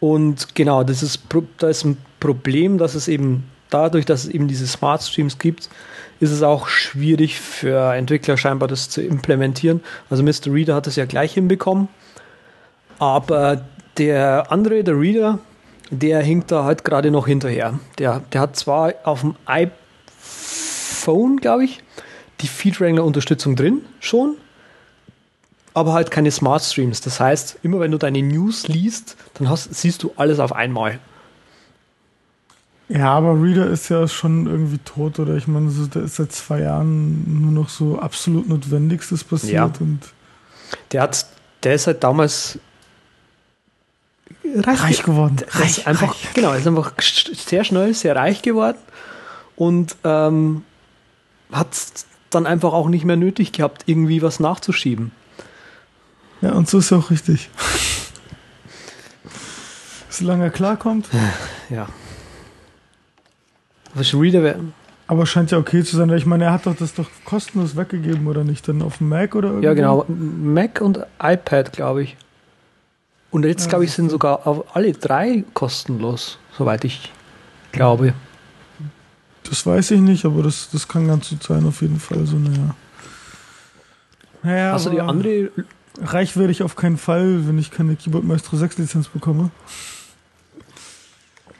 Und genau, das ist, da ist ein Problem, dass es eben dadurch, dass es eben diese Smart Streams gibt, ist es auch schwierig für Entwickler scheinbar das zu implementieren. Also Mr. Reader hat es ja gleich hinbekommen, aber der andere, der Reader, der hinkt da halt gerade noch hinterher. Der, der hat zwar auf dem iPhone, glaube ich, die Feed Wrangler Unterstützung drin schon, aber halt keine Smart Streams. Das heißt, immer wenn du deine News liest, dann hast, siehst du alles auf einmal. Ja, aber Reader ist ja schon irgendwie tot, oder? Ich meine, so, da ist seit zwei Jahren nur noch so absolut Notwendigstes passiert. Ja. Und der hat, der ist halt damals reich, reich geworden. Reich, ist einfach, reich. Genau, ist einfach sehr schnell sehr reich geworden und ähm, hat dann einfach auch nicht mehr nötig gehabt, irgendwie was nachzuschieben. Ja, und so ist es auch richtig. <laughs> Solange er klarkommt. Ja. Was Reader werden. Aber scheint ja okay zu sein. Ich meine, er hat doch das doch kostenlos weggegeben, oder nicht? Dann auf dem Mac oder irgendwo? Ja, genau. Mac und iPad, glaube ich. Und jetzt, ja, glaube ich, sind sogar auf alle drei kostenlos, soweit ich glaube. Das weiß ich nicht, aber das, das kann ganz gut sein, auf jeden Fall. So, naja. naja Hast du die andere. Reich werde ich auf keinen Fall, wenn ich keine Keyboard Maestro 6 Lizenz bekomme.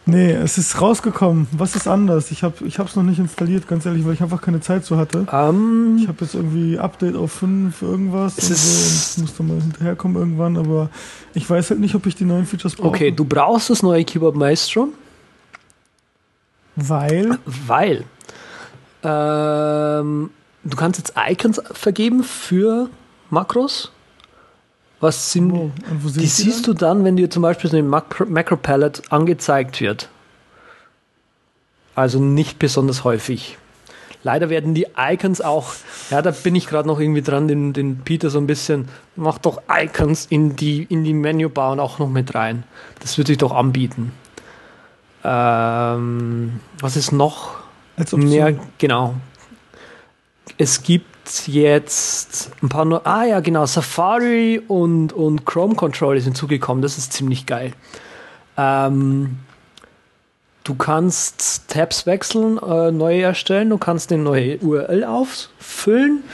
Nee, es ist rausgekommen. Was ist anders? Ich habe es noch nicht installiert, ganz ehrlich, weil ich einfach keine Zeit so hatte. Um, ich habe jetzt irgendwie Update auf 5 irgendwas es und so und muss dann mal hinterherkommen irgendwann, aber ich weiß halt nicht, ob ich die neuen Features brauche. Okay, du brauchst das neue Keyboard Maestro. Weil? Weil. Ähm, du kannst jetzt Icons vergeben für Makros. Was sind, oh, die, die siehst dann? du dann, wenn dir zum Beispiel so eine Macro, Palette angezeigt wird. Also nicht besonders häufig. Leider werden die Icons auch, ja, da bin ich gerade noch irgendwie dran, den, den Peter so ein bisschen, mach doch Icons in die, in die Menübar und auch noch mit rein. Das würde sich doch anbieten. Ähm, was ist noch? Als Option. Ja, genau. Es gibt jetzt ein paar noch. Ah ja, genau, Safari und, und Chrome Control sind zugekommen. Das ist ziemlich geil. Ähm, du kannst Tabs wechseln, äh, neue erstellen, du kannst eine neue URL auffüllen.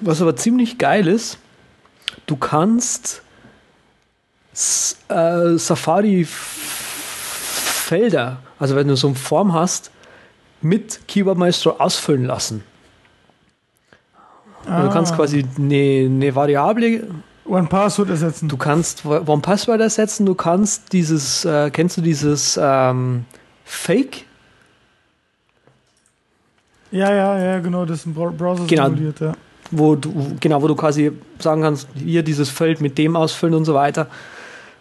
Was aber ziemlich geil ist, du kannst äh, Safari Felder, also wenn du so eine Form hast, mit Keyboard Maestro ausfüllen lassen. Ah. Du kannst quasi eine, eine Variable One Password ersetzen. Du kannst One Password ersetzen, du kannst dieses, äh, kennst du dieses ähm, Fake? Ja, ja, ja, genau, das ist ein Browser genau, simuliert, ja. Wo du, genau, wo du quasi sagen kannst, hier dieses Feld mit dem ausfüllen und so weiter.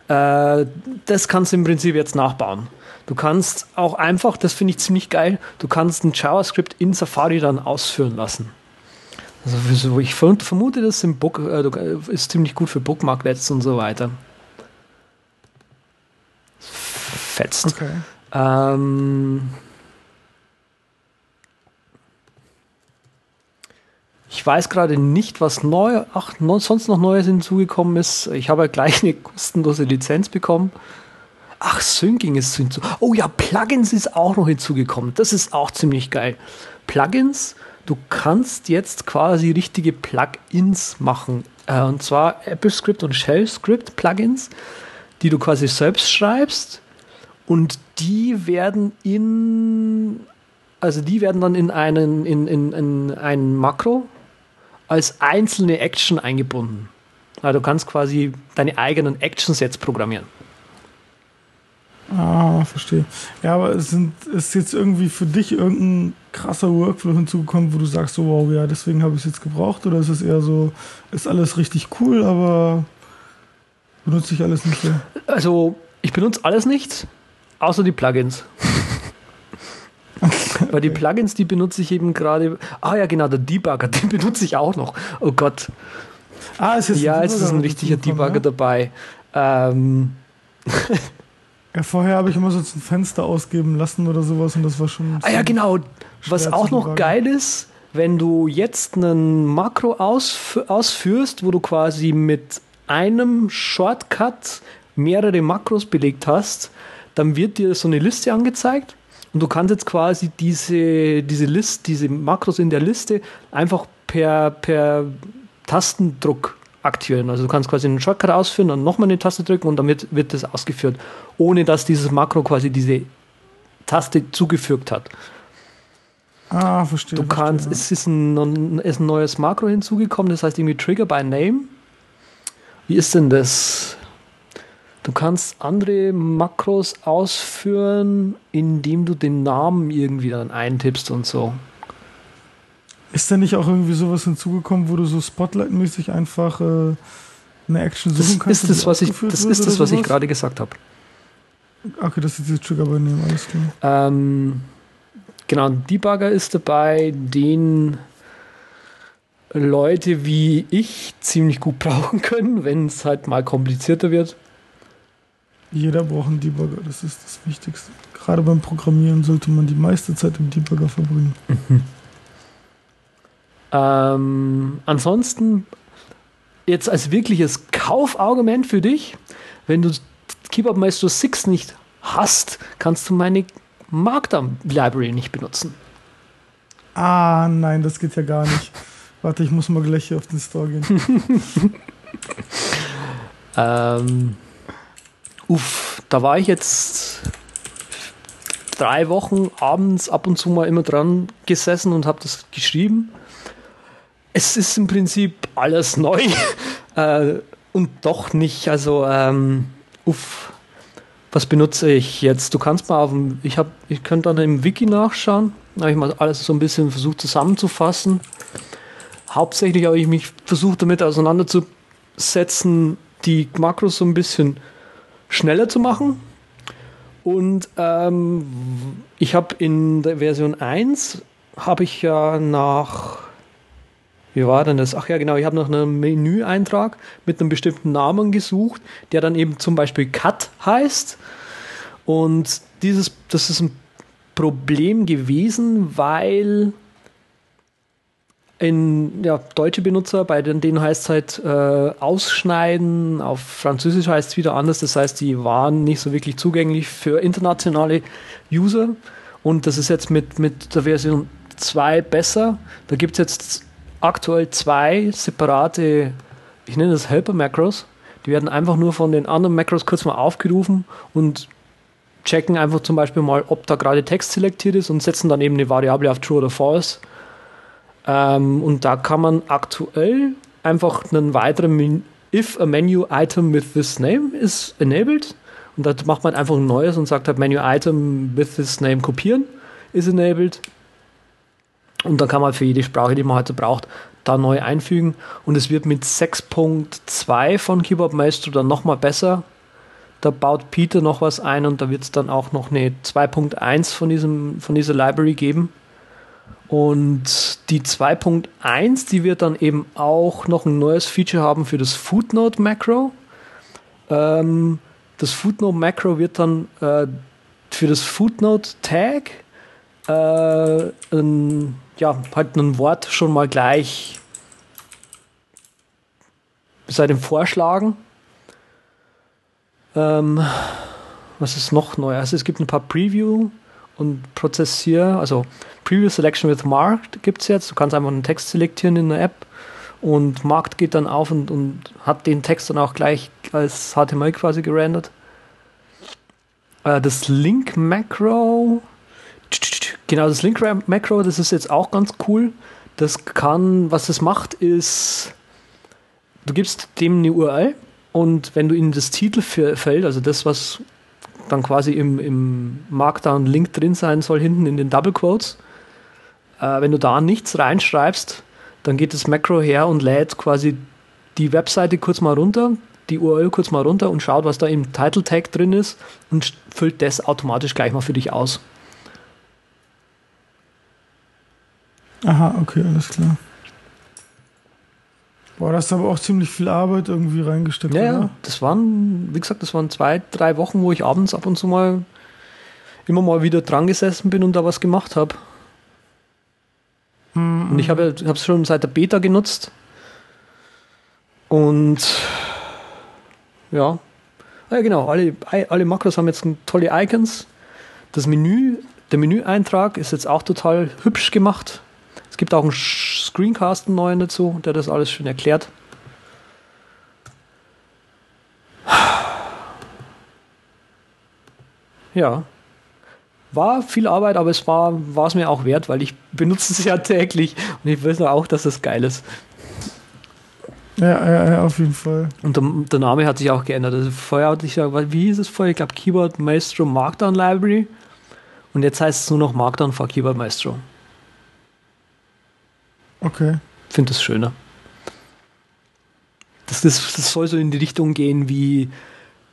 Äh, das kannst du im Prinzip jetzt nachbauen. Du kannst auch einfach, das finde ich ziemlich geil, du kannst ein JavaScript in Safari dann ausführen lassen. Also ich vermute, das Book, äh, ist ziemlich gut für Bookmarklets und so weiter. Fetzt. Okay. Ähm, ich weiß gerade nicht, was neu, ach, sonst noch Neues hinzugekommen ist. Ich habe halt gleich eine kostenlose Lizenz bekommen. Ach, Syncing ist hinzu. Oh ja, Plugins ist auch noch hinzugekommen. Das ist auch ziemlich geil. Plugins du kannst jetzt quasi richtige Plugins machen. Äh, und zwar AppleScript und ShellScript Plugins, die du quasi selbst schreibst. Und die werden in, also die werden dann in einen, in, in, in ein Makro als einzelne Action eingebunden. Also du kannst quasi deine eigenen Actions jetzt programmieren. Ah, verstehe. Ja, aber es sind, ist jetzt irgendwie für dich irgendein krasser Workflow hinzugekommen, wo du sagst, so wow, ja, deswegen habe ich es jetzt gebraucht? Oder ist es eher so, ist alles richtig cool, aber benutze ich alles nicht so? Also, ich benutze alles nicht, außer die Plugins. okay. <laughs> Weil die Plugins, die benutze ich eben gerade. Ah ja, genau, der Debugger, <laughs> den benutze ich auch noch. Oh Gott. Ah, ist jetzt ja, es ist ein richtiger Debugger ja? dabei. Ähm. <laughs> Ja, vorher habe ich immer so ein Fenster ausgeben lassen oder sowas und das war schon. Ah ja, genau. Was auch noch geil ist, wenn du jetzt einen Makro ausf ausführst, wo du quasi mit einem Shortcut mehrere Makros belegt hast, dann wird dir so eine Liste angezeigt und du kannst jetzt quasi diese, diese List, diese Makros in der Liste einfach per, per Tastendruck aktivieren. Also du kannst quasi einen Shortcut ausführen, dann nochmal eine Taste drücken und damit wird das ausgeführt, ohne dass dieses Makro quasi diese Taste zugefügt hat. Ah, verstehe. Du kannst, verstehe, es ist ein, ist ein neues Makro hinzugekommen, das heißt irgendwie Trigger by Name. Wie ist denn das? Du kannst andere Makros ausführen, indem du den Namen irgendwie dann eintippst und so. Ist da nicht auch irgendwie sowas hinzugekommen, wo du so Spotlight-mäßig einfach äh, eine Action suchen das kannst? Ist das, was ich, das ist das, was ich gerade gesagt habe. Okay, das ist dieses Trigger bei Name, alles klar. Ähm, genau, ein Debugger ist dabei, den Leute wie ich ziemlich gut <laughs> brauchen können, wenn es halt mal komplizierter wird. Jeder braucht einen Debugger, das ist das Wichtigste. Gerade beim Programmieren sollte man die meiste Zeit im Debugger verbringen. Mhm. <laughs> Ähm, ansonsten, jetzt als wirkliches Kaufargument für dich, wenn du Keyboard Maestro 6 nicht hast, kannst du meine Markdown Library nicht benutzen. Ah, nein, das geht ja gar nicht. <laughs> Warte, ich muss mal gleich hier auf den Store gehen. <laughs> ähm, uff, da war ich jetzt drei Wochen abends ab und zu mal immer dran gesessen und habe das geschrieben es ist im Prinzip alles neu <laughs> äh, und doch nicht. Also, ähm, uff, was benutze ich jetzt? Du kannst mal auf dem, ich habe, ich könnte dann im Wiki nachschauen. Da habe ich mal alles so ein bisschen versucht zusammenzufassen. Hauptsächlich habe ich mich versucht damit auseinanderzusetzen, die Makros so ein bisschen schneller zu machen. Und ähm, ich habe in der Version 1 habe ich ja nach wie war denn das? Ach ja, genau, ich habe noch einen Menüeintrag mit einem bestimmten Namen gesucht, der dann eben zum Beispiel Cut heißt. Und dieses, das ist ein Problem gewesen, weil in ja, deutsche Benutzer, bei denen heißt es halt äh, ausschneiden, auf Französisch heißt es wieder anders, das heißt, die waren nicht so wirklich zugänglich für internationale User. Und das ist jetzt mit, mit der Version 2 besser. Da gibt es jetzt aktuell zwei separate, ich nenne das Helper-Macros. Die werden einfach nur von den anderen Macros kurz mal aufgerufen und checken einfach zum Beispiel mal, ob da gerade Text selektiert ist und setzen dann eben eine Variable auf True oder False. Ähm, und da kann man aktuell einfach einen weiteren if a menu item with this name is enabled, und da macht man einfach ein neues und sagt halt Menu Item with this name kopieren, ist enabled. Und dann kann man für jede Sprache, die man heute braucht, da neu einfügen. Und es wird mit 6.2 von Keyboard Maestro dann nochmal besser. Da baut Peter noch was ein und da wird es dann auch noch eine 2.1 von, von dieser Library geben. Und die 2.1, die wird dann eben auch noch ein neues Feature haben für das Footnote Macro. Ähm, das Footnote Macro wird dann äh, für das Footnote Tag äh, ein, ja, halt ein Wort schon mal gleich seit dem Vorschlagen. Ähm, was ist noch neu? Also es gibt ein paar Preview und Prozessier, also Preview Selection with Marked gibt es jetzt. Du kannst einfach einen Text selektieren in der App und Marked geht dann auf und, und hat den Text dann auch gleich als HTML quasi gerendert. Äh, das Link Macro, genau, das Link Macro, das ist jetzt auch ganz cool. Das kann, was das macht, ist, du gibst dem eine URL und wenn du in das Titelfeld, also das, was dann quasi im, im Markdown Link drin sein soll, hinten in den Double Quotes, äh, wenn du da nichts reinschreibst, dann geht das Macro her und lädt quasi die Webseite kurz mal runter, die URL kurz mal runter und schaut, was da im Title Tag drin ist und füllt das automatisch gleich mal für dich aus. Aha, okay, alles klar. Boah, das ist aber auch ziemlich viel Arbeit irgendwie reingesteckt. Ja, ja, das waren, wie gesagt, das waren zwei, drei Wochen, wo ich abends ab und zu mal immer mal wieder dran gesessen bin und da was gemacht habe. Mhm. Und ich habe es schon seit der Beta genutzt. Und ja, ja genau, alle, alle Makros haben jetzt tolle Icons. Das Menü, der Menüeintrag ist jetzt auch total hübsch gemacht. Es gibt auch einen Screencast einen neuen dazu, der das alles schön erklärt. Ja. War viel Arbeit, aber es war es mir auch wert, weil ich benutze es ja <laughs> täglich und ich weiß auch, dass es geil ist. Ja, ja, ja, auf jeden Fall. Und der, der, Name hat sich auch geändert. Also vorher hatte ich ja, wie hieß es vorher? Ich glaube Keyboard Maestro Markdown Library. Und jetzt heißt es nur noch Markdown for Keyboard Maestro. Okay. Finde das schöner. Das, das, das soll so in die Richtung gehen wie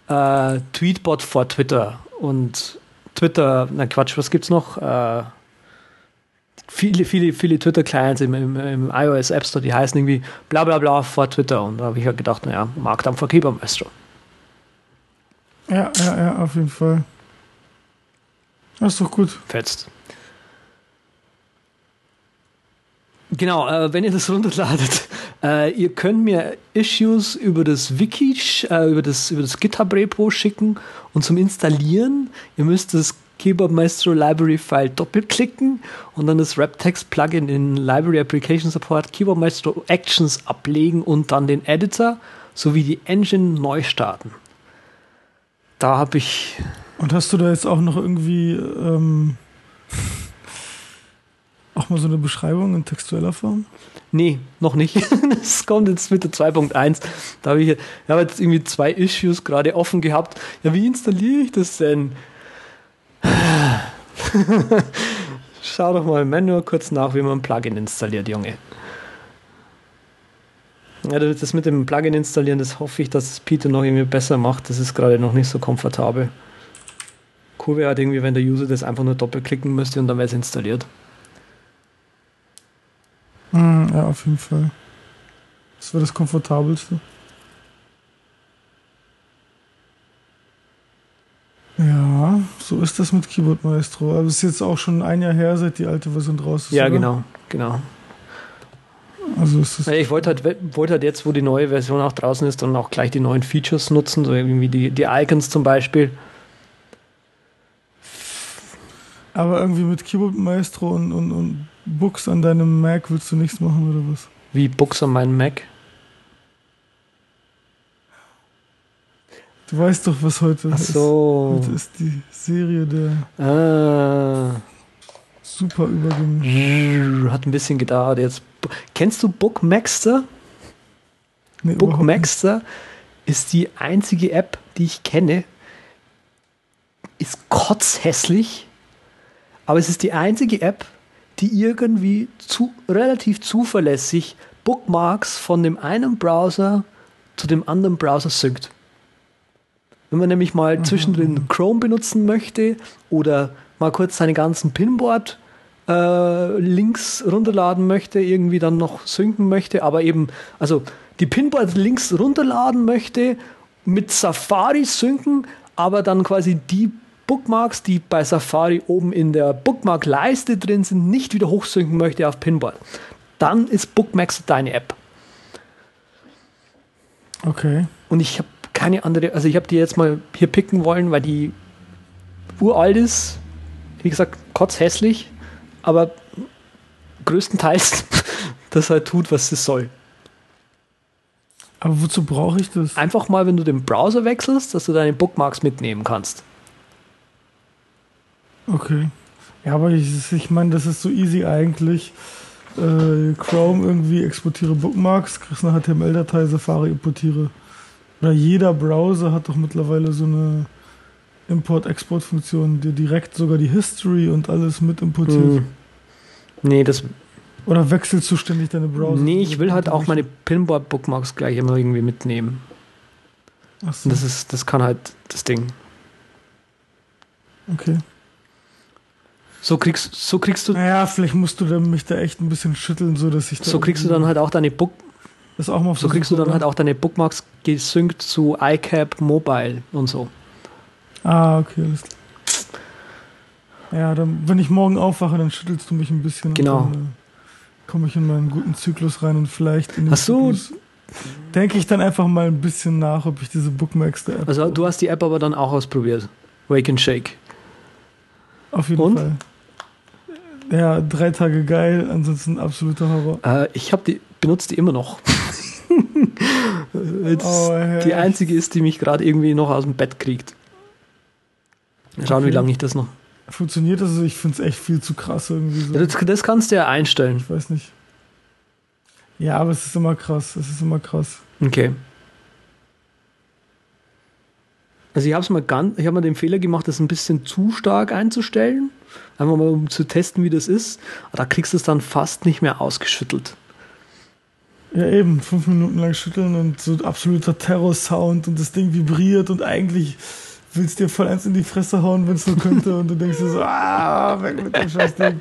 äh, Tweetbot vor Twitter und Twitter, na Quatsch, was gibt's noch? Äh, viele, viele, viele Twitter-Clients im, im, im, iOS App Store, die heißen irgendwie bla bla bla vor Twitter. Und da habe ich ja halt gedacht, naja, vor Keyboard Maestro. Ja, ja, ja, auf jeden Fall. Das ist doch gut. Fetzt. Genau, äh, wenn ihr das runterladet, <laughs> äh, ihr könnt mir Issues über das Wiki, äh, über das, über das GitHub-Repo schicken und zum Installieren, ihr müsst das Keyboard Maestro Library File doppelklicken und dann das Raptext Plugin in Library Application Support Keyboard Maestro Actions ablegen und dann den Editor sowie die Engine neu starten. Da habe ich. Und hast du da jetzt auch noch irgendwie ähm, auch mal so eine Beschreibung in textueller Form? Nee, noch nicht. <laughs> Das kommt jetzt mit der 2.1. Da habe ich, ich habe jetzt irgendwie zwei Issues gerade offen gehabt. Ja, wie installiere ich das denn? <laughs> Schau doch mal im Manual kurz nach, wie man ein Plugin installiert, Junge. Ja, das mit dem Plugin installieren, das hoffe ich, dass Peter noch irgendwie besser macht. Das ist gerade noch nicht so komfortabel. Cool wäre halt irgendwie, wenn der User das einfach nur doppelklicken müsste und dann wäre es installiert. Mm, ja, auf jeden Fall. Das wäre das Komfortabelste. Ja, so ist das mit Keyboard Maestro. Aber es ist jetzt auch schon ein Jahr her, seit die alte Version draus ist. Ja, oder? genau, genau. Also ist ja, ich wollte halt, wollte halt jetzt, wo die neue Version auch draußen ist, dann auch gleich die neuen Features nutzen, so irgendwie die, die Icons zum Beispiel. Aber irgendwie mit Keyboard Maestro und, und, und Books an deinem Mac willst du nichts machen oder was? Wie Books an meinem Mac? Du weißt doch, was heute Ach so. ist. Heute ist die Serie der ah. super Übergänge. Hat ein bisschen gedauert jetzt. Kennst du Bookmaxter? Nee. Bookmaxter ist die einzige App, die ich kenne. Ist kotzhässlich, aber es ist die einzige App, die irgendwie zu, relativ zuverlässig Bookmarks von dem einen Browser zu dem anderen Browser synkt. Wenn man nämlich mal zwischendrin Chrome benutzen möchte oder mal kurz seine ganzen Pinboard äh, Links runterladen möchte, irgendwie dann noch synken möchte, aber eben, also die Pinboard Links runterladen möchte, mit Safari synken, aber dann quasi die Bookmarks, die bei Safari oben in der Bookmark-Leiste drin sind, nicht wieder hochsynken möchte auf Pinboard. Dann ist Bookmax deine App. Okay. Und ich habe keine andere, also ich habe die jetzt mal hier picken wollen, weil die uralt ist. Wie gesagt, kotzhässlich, aber größtenteils <laughs> das halt tut, was es soll. Aber wozu brauche ich das? Einfach mal, wenn du den Browser wechselst, dass du deine Bookmarks mitnehmen kannst. Okay. Ja, aber ich, ich meine, das ist so easy eigentlich. Äh, Chrome irgendwie exportiere Bookmarks, kriegst eine HTML-Datei, Safari importiere. Oder jeder Browser hat doch mittlerweile so eine Import-Export-Funktion, die direkt sogar die History und alles mit importiert. Hm. Nee, das, Oder wechselst du ständig deine Browser? nee, ich will halt auch meine Pinboard-Bookmarks gleich immer irgendwie mitnehmen. Achso, Und das ist, das kann halt das Ding. okay. So kriegst, so kriegst du, Naja, vielleicht musst du dann mich da echt ein bisschen schütteln, so dass ich da so kriegst du dann halt auch deine Book, das auch mal so kriegst du dann halt auch deine Bookmarks gesynkt zu iCap Mobile und so. Ah, okay, alles klar. Ja, dann, wenn ich morgen aufwache, dann schüttelst du mich ein bisschen. Genau. Und dann äh, komme ich in meinen guten Zyklus rein und vielleicht in den Ach so. Zyklus denke ich dann einfach mal ein bisschen nach, ob ich diese Bookmarks der App Also du hast die App aber dann auch ausprobiert. Wake and Shake. Auf jeden und? Fall. Ja, drei Tage geil, ansonsten absoluter Horror. Äh, ich habe die, benutze die immer noch. <laughs> Oh, die einzige ist, die mich gerade irgendwie noch aus dem Bett kriegt. Schauen, wie Okay. lange ich das noch. Funktioniert das? Also ich finde es echt viel zu krass irgendwie so. Das, das kannst du ja einstellen. Ich weiß nicht. Ja, aber es ist immer krass. Es ist immer krass. Okay. Also ich habe mal ganz, ich habe mal den Fehler gemacht, das ein bisschen zu stark einzustellen. Einfach mal um zu testen, wie das ist. Aber da kriegst du es dann fast nicht mehr ausgeschüttelt. Ja, eben, fünf Minuten lang schütteln und so absoluter Terror-Sound und das Ding vibriert und eigentlich willst dir voll eins in die Fresse hauen, wenn es so könnte und du denkst dir so, ah, weg mit dem Scheißding.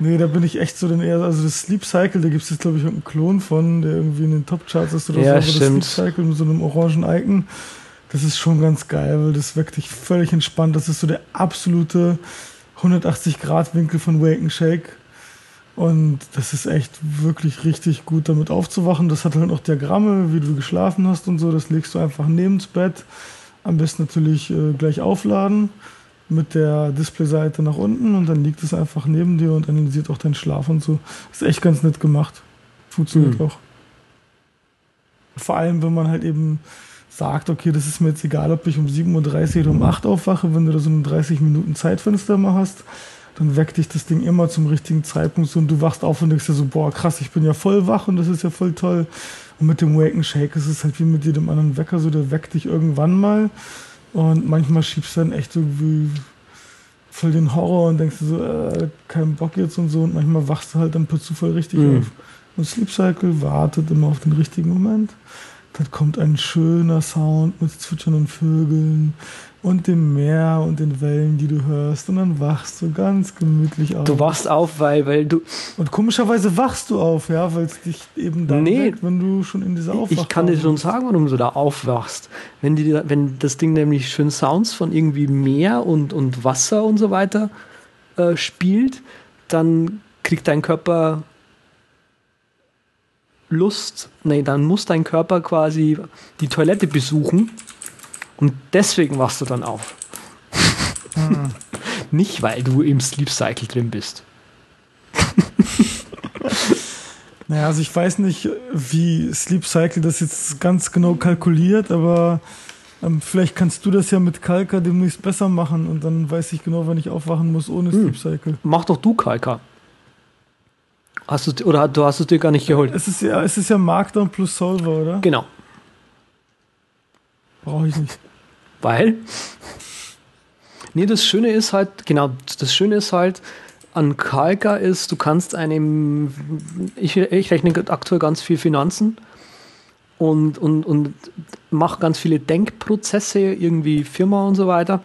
Nee, da bin ich echt so dann eher, also das Sleep Cycle, da gibt es jetzt glaube ich irgendeinen Klon von, der irgendwie in den Top-Charts ist oder Ja, so, aber stimmt. das Sleep Cycle mit so einem orangen Icon, das ist schon ganz geil, weil das weckt dich völlig entspannt. Das ist so der absolute 180-Grad-Winkel von Wake and Shake. Und das ist echt wirklich richtig gut, damit aufzuwachen. Das hat halt auch Diagramme, wie du geschlafen hast und so. Das legst du einfach neben das Bett. Am besten natürlich äh, gleich aufladen mit der Displayseite nach unten und dann liegt es einfach neben dir und analysiert auch deinen Schlaf und so. Ist echt ganz nett gemacht. Funktioniert Hm. auch. Vor allem, wenn man halt eben sagt, okay, das ist mir jetzt egal, ob ich um 7.30 Uhr oder um 8 Uhr aufwache, wenn du da so ein 30 Minuten Zeitfenster mal hast, dann weckt dich das Ding immer zum richtigen Zeitpunkt so und du wachst auf und denkst dir so, boah, krass, ich bin ja voll wach und das ist ja voll toll. Und mit dem Wake and Shake ist es halt wie mit jedem anderen Wecker, so der weckt dich irgendwann mal und manchmal schiebst du dann echt irgendwie voll den Horror und denkst dir so, äh, kein Bock jetzt und so und manchmal wachst du halt dann per Zufall richtig Mhm. auf. Und Sleep Cycle wartet immer auf den richtigen Moment. Dann kommt ein schöner Sound mit zwitschernden Vögeln und dem Meer und den Wellen, die du hörst. Und dann wachst du ganz gemütlich auf. Du wachst auf, weil, weil du. und komischerweise wachst du auf, ja, weil es dich eben dann Nee. weckt, wenn du schon in dieser Aufwachphase Ich kann dir schon sagen, warum du da aufwachst. Wenn, die, wenn das Ding nämlich schön Sounds von irgendwie Meer und, und Wasser und so weiter äh, spielt, dann kriegt dein Körper Lust, nee, dann muss dein Körper quasi die Toilette besuchen und deswegen wachst du dann auf. Ah. <laughs> Nicht, weil du im Sleep Cycle drin bist. <laughs> Naja, also ich weiß nicht, wie Sleep Cycle das jetzt ganz genau kalkuliert, aber ähm, vielleicht kannst du das ja mit Kalka demnächst besser machen und dann weiß ich genau, wann ich aufwachen muss ohne Hm. Sleep Cycle. Mach doch du, Kalka. Hast du, oder du hast es dir gar nicht geholt? Es ist ja, es ist ja Markdown plus Solver, oder? Genau. Brauche ich nicht. Weil? Nee, das Schöne ist halt, genau, das Schöne ist halt, an Kalka ist, du kannst einem, ich, ich rechne aktuell ganz viel Finanzen und, und, und mache ganz viele Denkprozesse, irgendwie Firma und so weiter.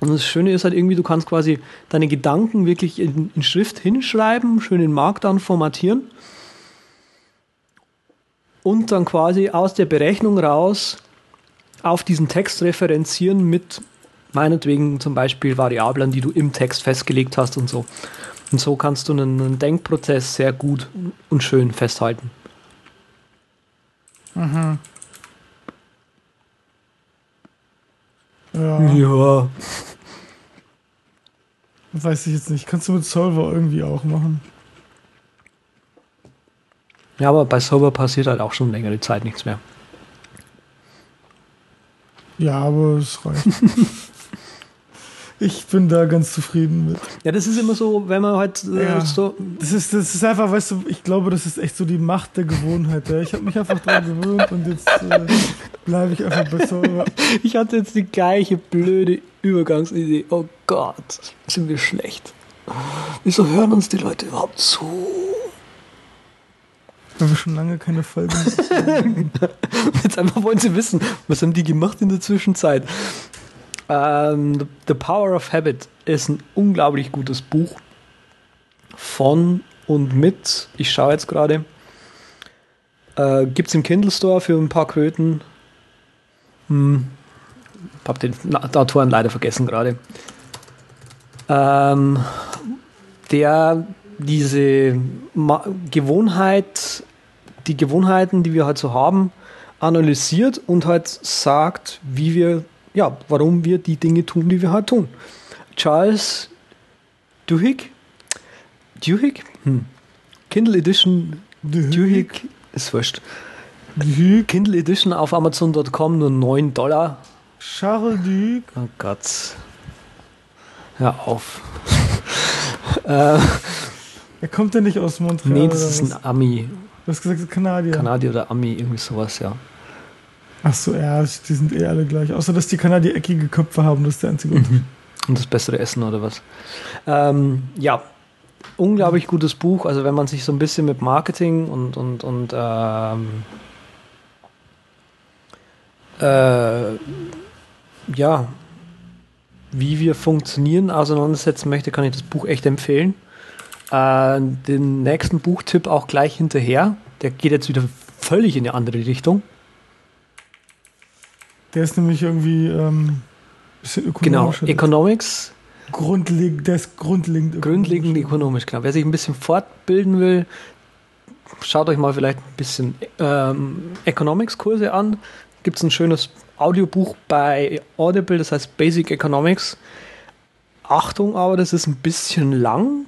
Und das Schöne ist halt irgendwie, du kannst quasi deine Gedanken wirklich in, in Schrift hinschreiben, schön den Markdown formatieren und dann quasi aus der Berechnung raus auf diesen Text referenzieren mit meinetwegen zum Beispiel Variablen, die du im Text festgelegt hast und so. Und so kannst du einen Denkprozess sehr gut und schön festhalten. Mhm. Ja. Ja. Weiß ich jetzt nicht. Kannst du mit Solver irgendwie auch machen? Ja, aber bei Sober passiert halt auch schon längere Zeit nichts mehr. Ja, aber es reicht. <laughs> ich bin da ganz zufrieden mit. Ja, das ist immer so, wenn man halt äh, Ja. so. Das ist, das ist einfach, weißt du, ich glaube, das ist echt so die Macht der Gewohnheit. Ja. Ich habe mich einfach dran gewöhnt und jetzt äh, bleibe ich einfach bei Solver. Ich hatte jetzt die gleiche blöde Übergangsidee. Oh Gott, sind wir schlecht. Wieso hören uns die Leute überhaupt zu? Weil wir schon lange keine Folgen. <laughs> Jetzt einfach wollen sie wissen, was haben die gemacht in der Zwischenzeit. Ähm, The- Power of Habit ist ein unglaublich gutes Buch von und mit, ich schaue jetzt gerade, äh, gibt es im Kindle Store für ein paar Kröten. Hm, hab den Autoren leider vergessen gerade. Ähm, der diese Ma Gewohnheit, die Gewohnheiten, die wir halt so haben, analysiert und halt sagt, wie wir, ja, warum wir die Dinge tun, die wir halt tun. Charles Duhigg, Duhigg, hm. Kindle Edition Duhigg, ist wurscht. Duhigg, Kindle Edition auf Amazon.com nur 9 Dollar. Charles Duhigg. Oh Gott. Hör auf. <laughs> äh, Er kommt ja nicht aus Montreal. nee, das ist ein? Ami. Du hast gesagt, Kanadier. Kanadier oder Ami, irgendwie sowas, ja. Ach so, ja, die sind eh alle gleich. Außer, dass die Kanadier eckige Köpfe haben, das ist der einzige Unterschied. Und das bessere Essen oder was? Ähm, ja, unglaublich gutes Buch. Also wenn man sich so ein bisschen mit Marketing und, und, und ähm, äh, ja, wie wir funktionieren auseinandersetzen möchte, kann ich das Buch echt empfehlen. Äh, den nächsten Buchtipp auch gleich hinterher. Der geht jetzt wieder völlig in eine andere Richtung. Der ist nämlich irgendwie ähm, bisschen Genau. Economics Grundlegend, der ist grundlegend Grundlegend ökonomischer. ökonomisch, klar. Wer sich ein bisschen fortbilden will, schaut euch mal vielleicht ein bisschen ähm, Economics-Kurse an. Gibt es ein schönes Audiobuch bei Audible, das heißt Basic Economics. Achtung, aber das ist ein bisschen lang.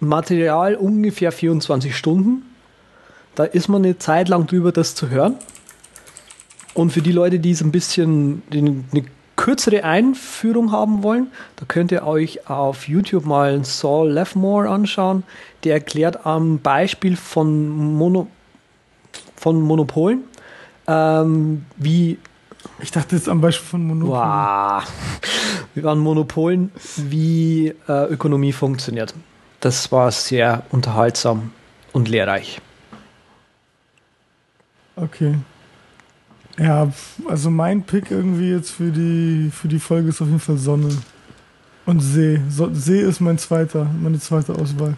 Material ungefähr 24 Stunden. Da ist man eine Zeit lang drüber, das zu hören. Und für die Leute, die es ein bisschen eine kürzere Einführung haben wollen, da könnt ihr euch auf YouTube mal einen Saul Lefmore anschauen. Der erklärt am Beispiel von, Mono, von Monopolen, ähm, wie Ich dachte jetzt am Beispiel von Monopoly. Wow. Waren Monopolen, wie äh, Ökonomie funktioniert. Das war sehr unterhaltsam und lehrreich. Okay. Ja, also mein Pick irgendwie jetzt für die, für die Folge ist auf jeden Fall Sonne. Und See. So, See ist mein zweiter, meine zweite Auswahl.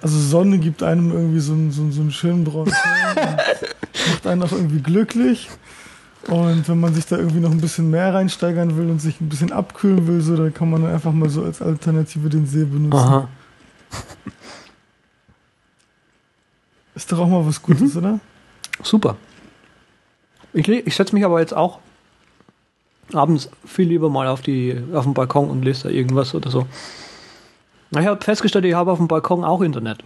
Also Sonne gibt einem irgendwie so einen, so einen, so einen schönen braunen <laughs> macht einen auch irgendwie glücklich. Und wenn man sich da irgendwie noch ein bisschen mehr reinsteigern will und sich ein bisschen abkühlen will, so, dann kann man dann einfach mal so als Alternative den See benutzen. Aha. Ist doch auch mal was Gutes, Mhm. oder? Super. Ich, ich setze mich aber jetzt auch abends viel lieber mal auf, die, auf den Balkon und lese da irgendwas oder so. Ich habe festgestellt, ich habe auf dem Balkon auch Internet.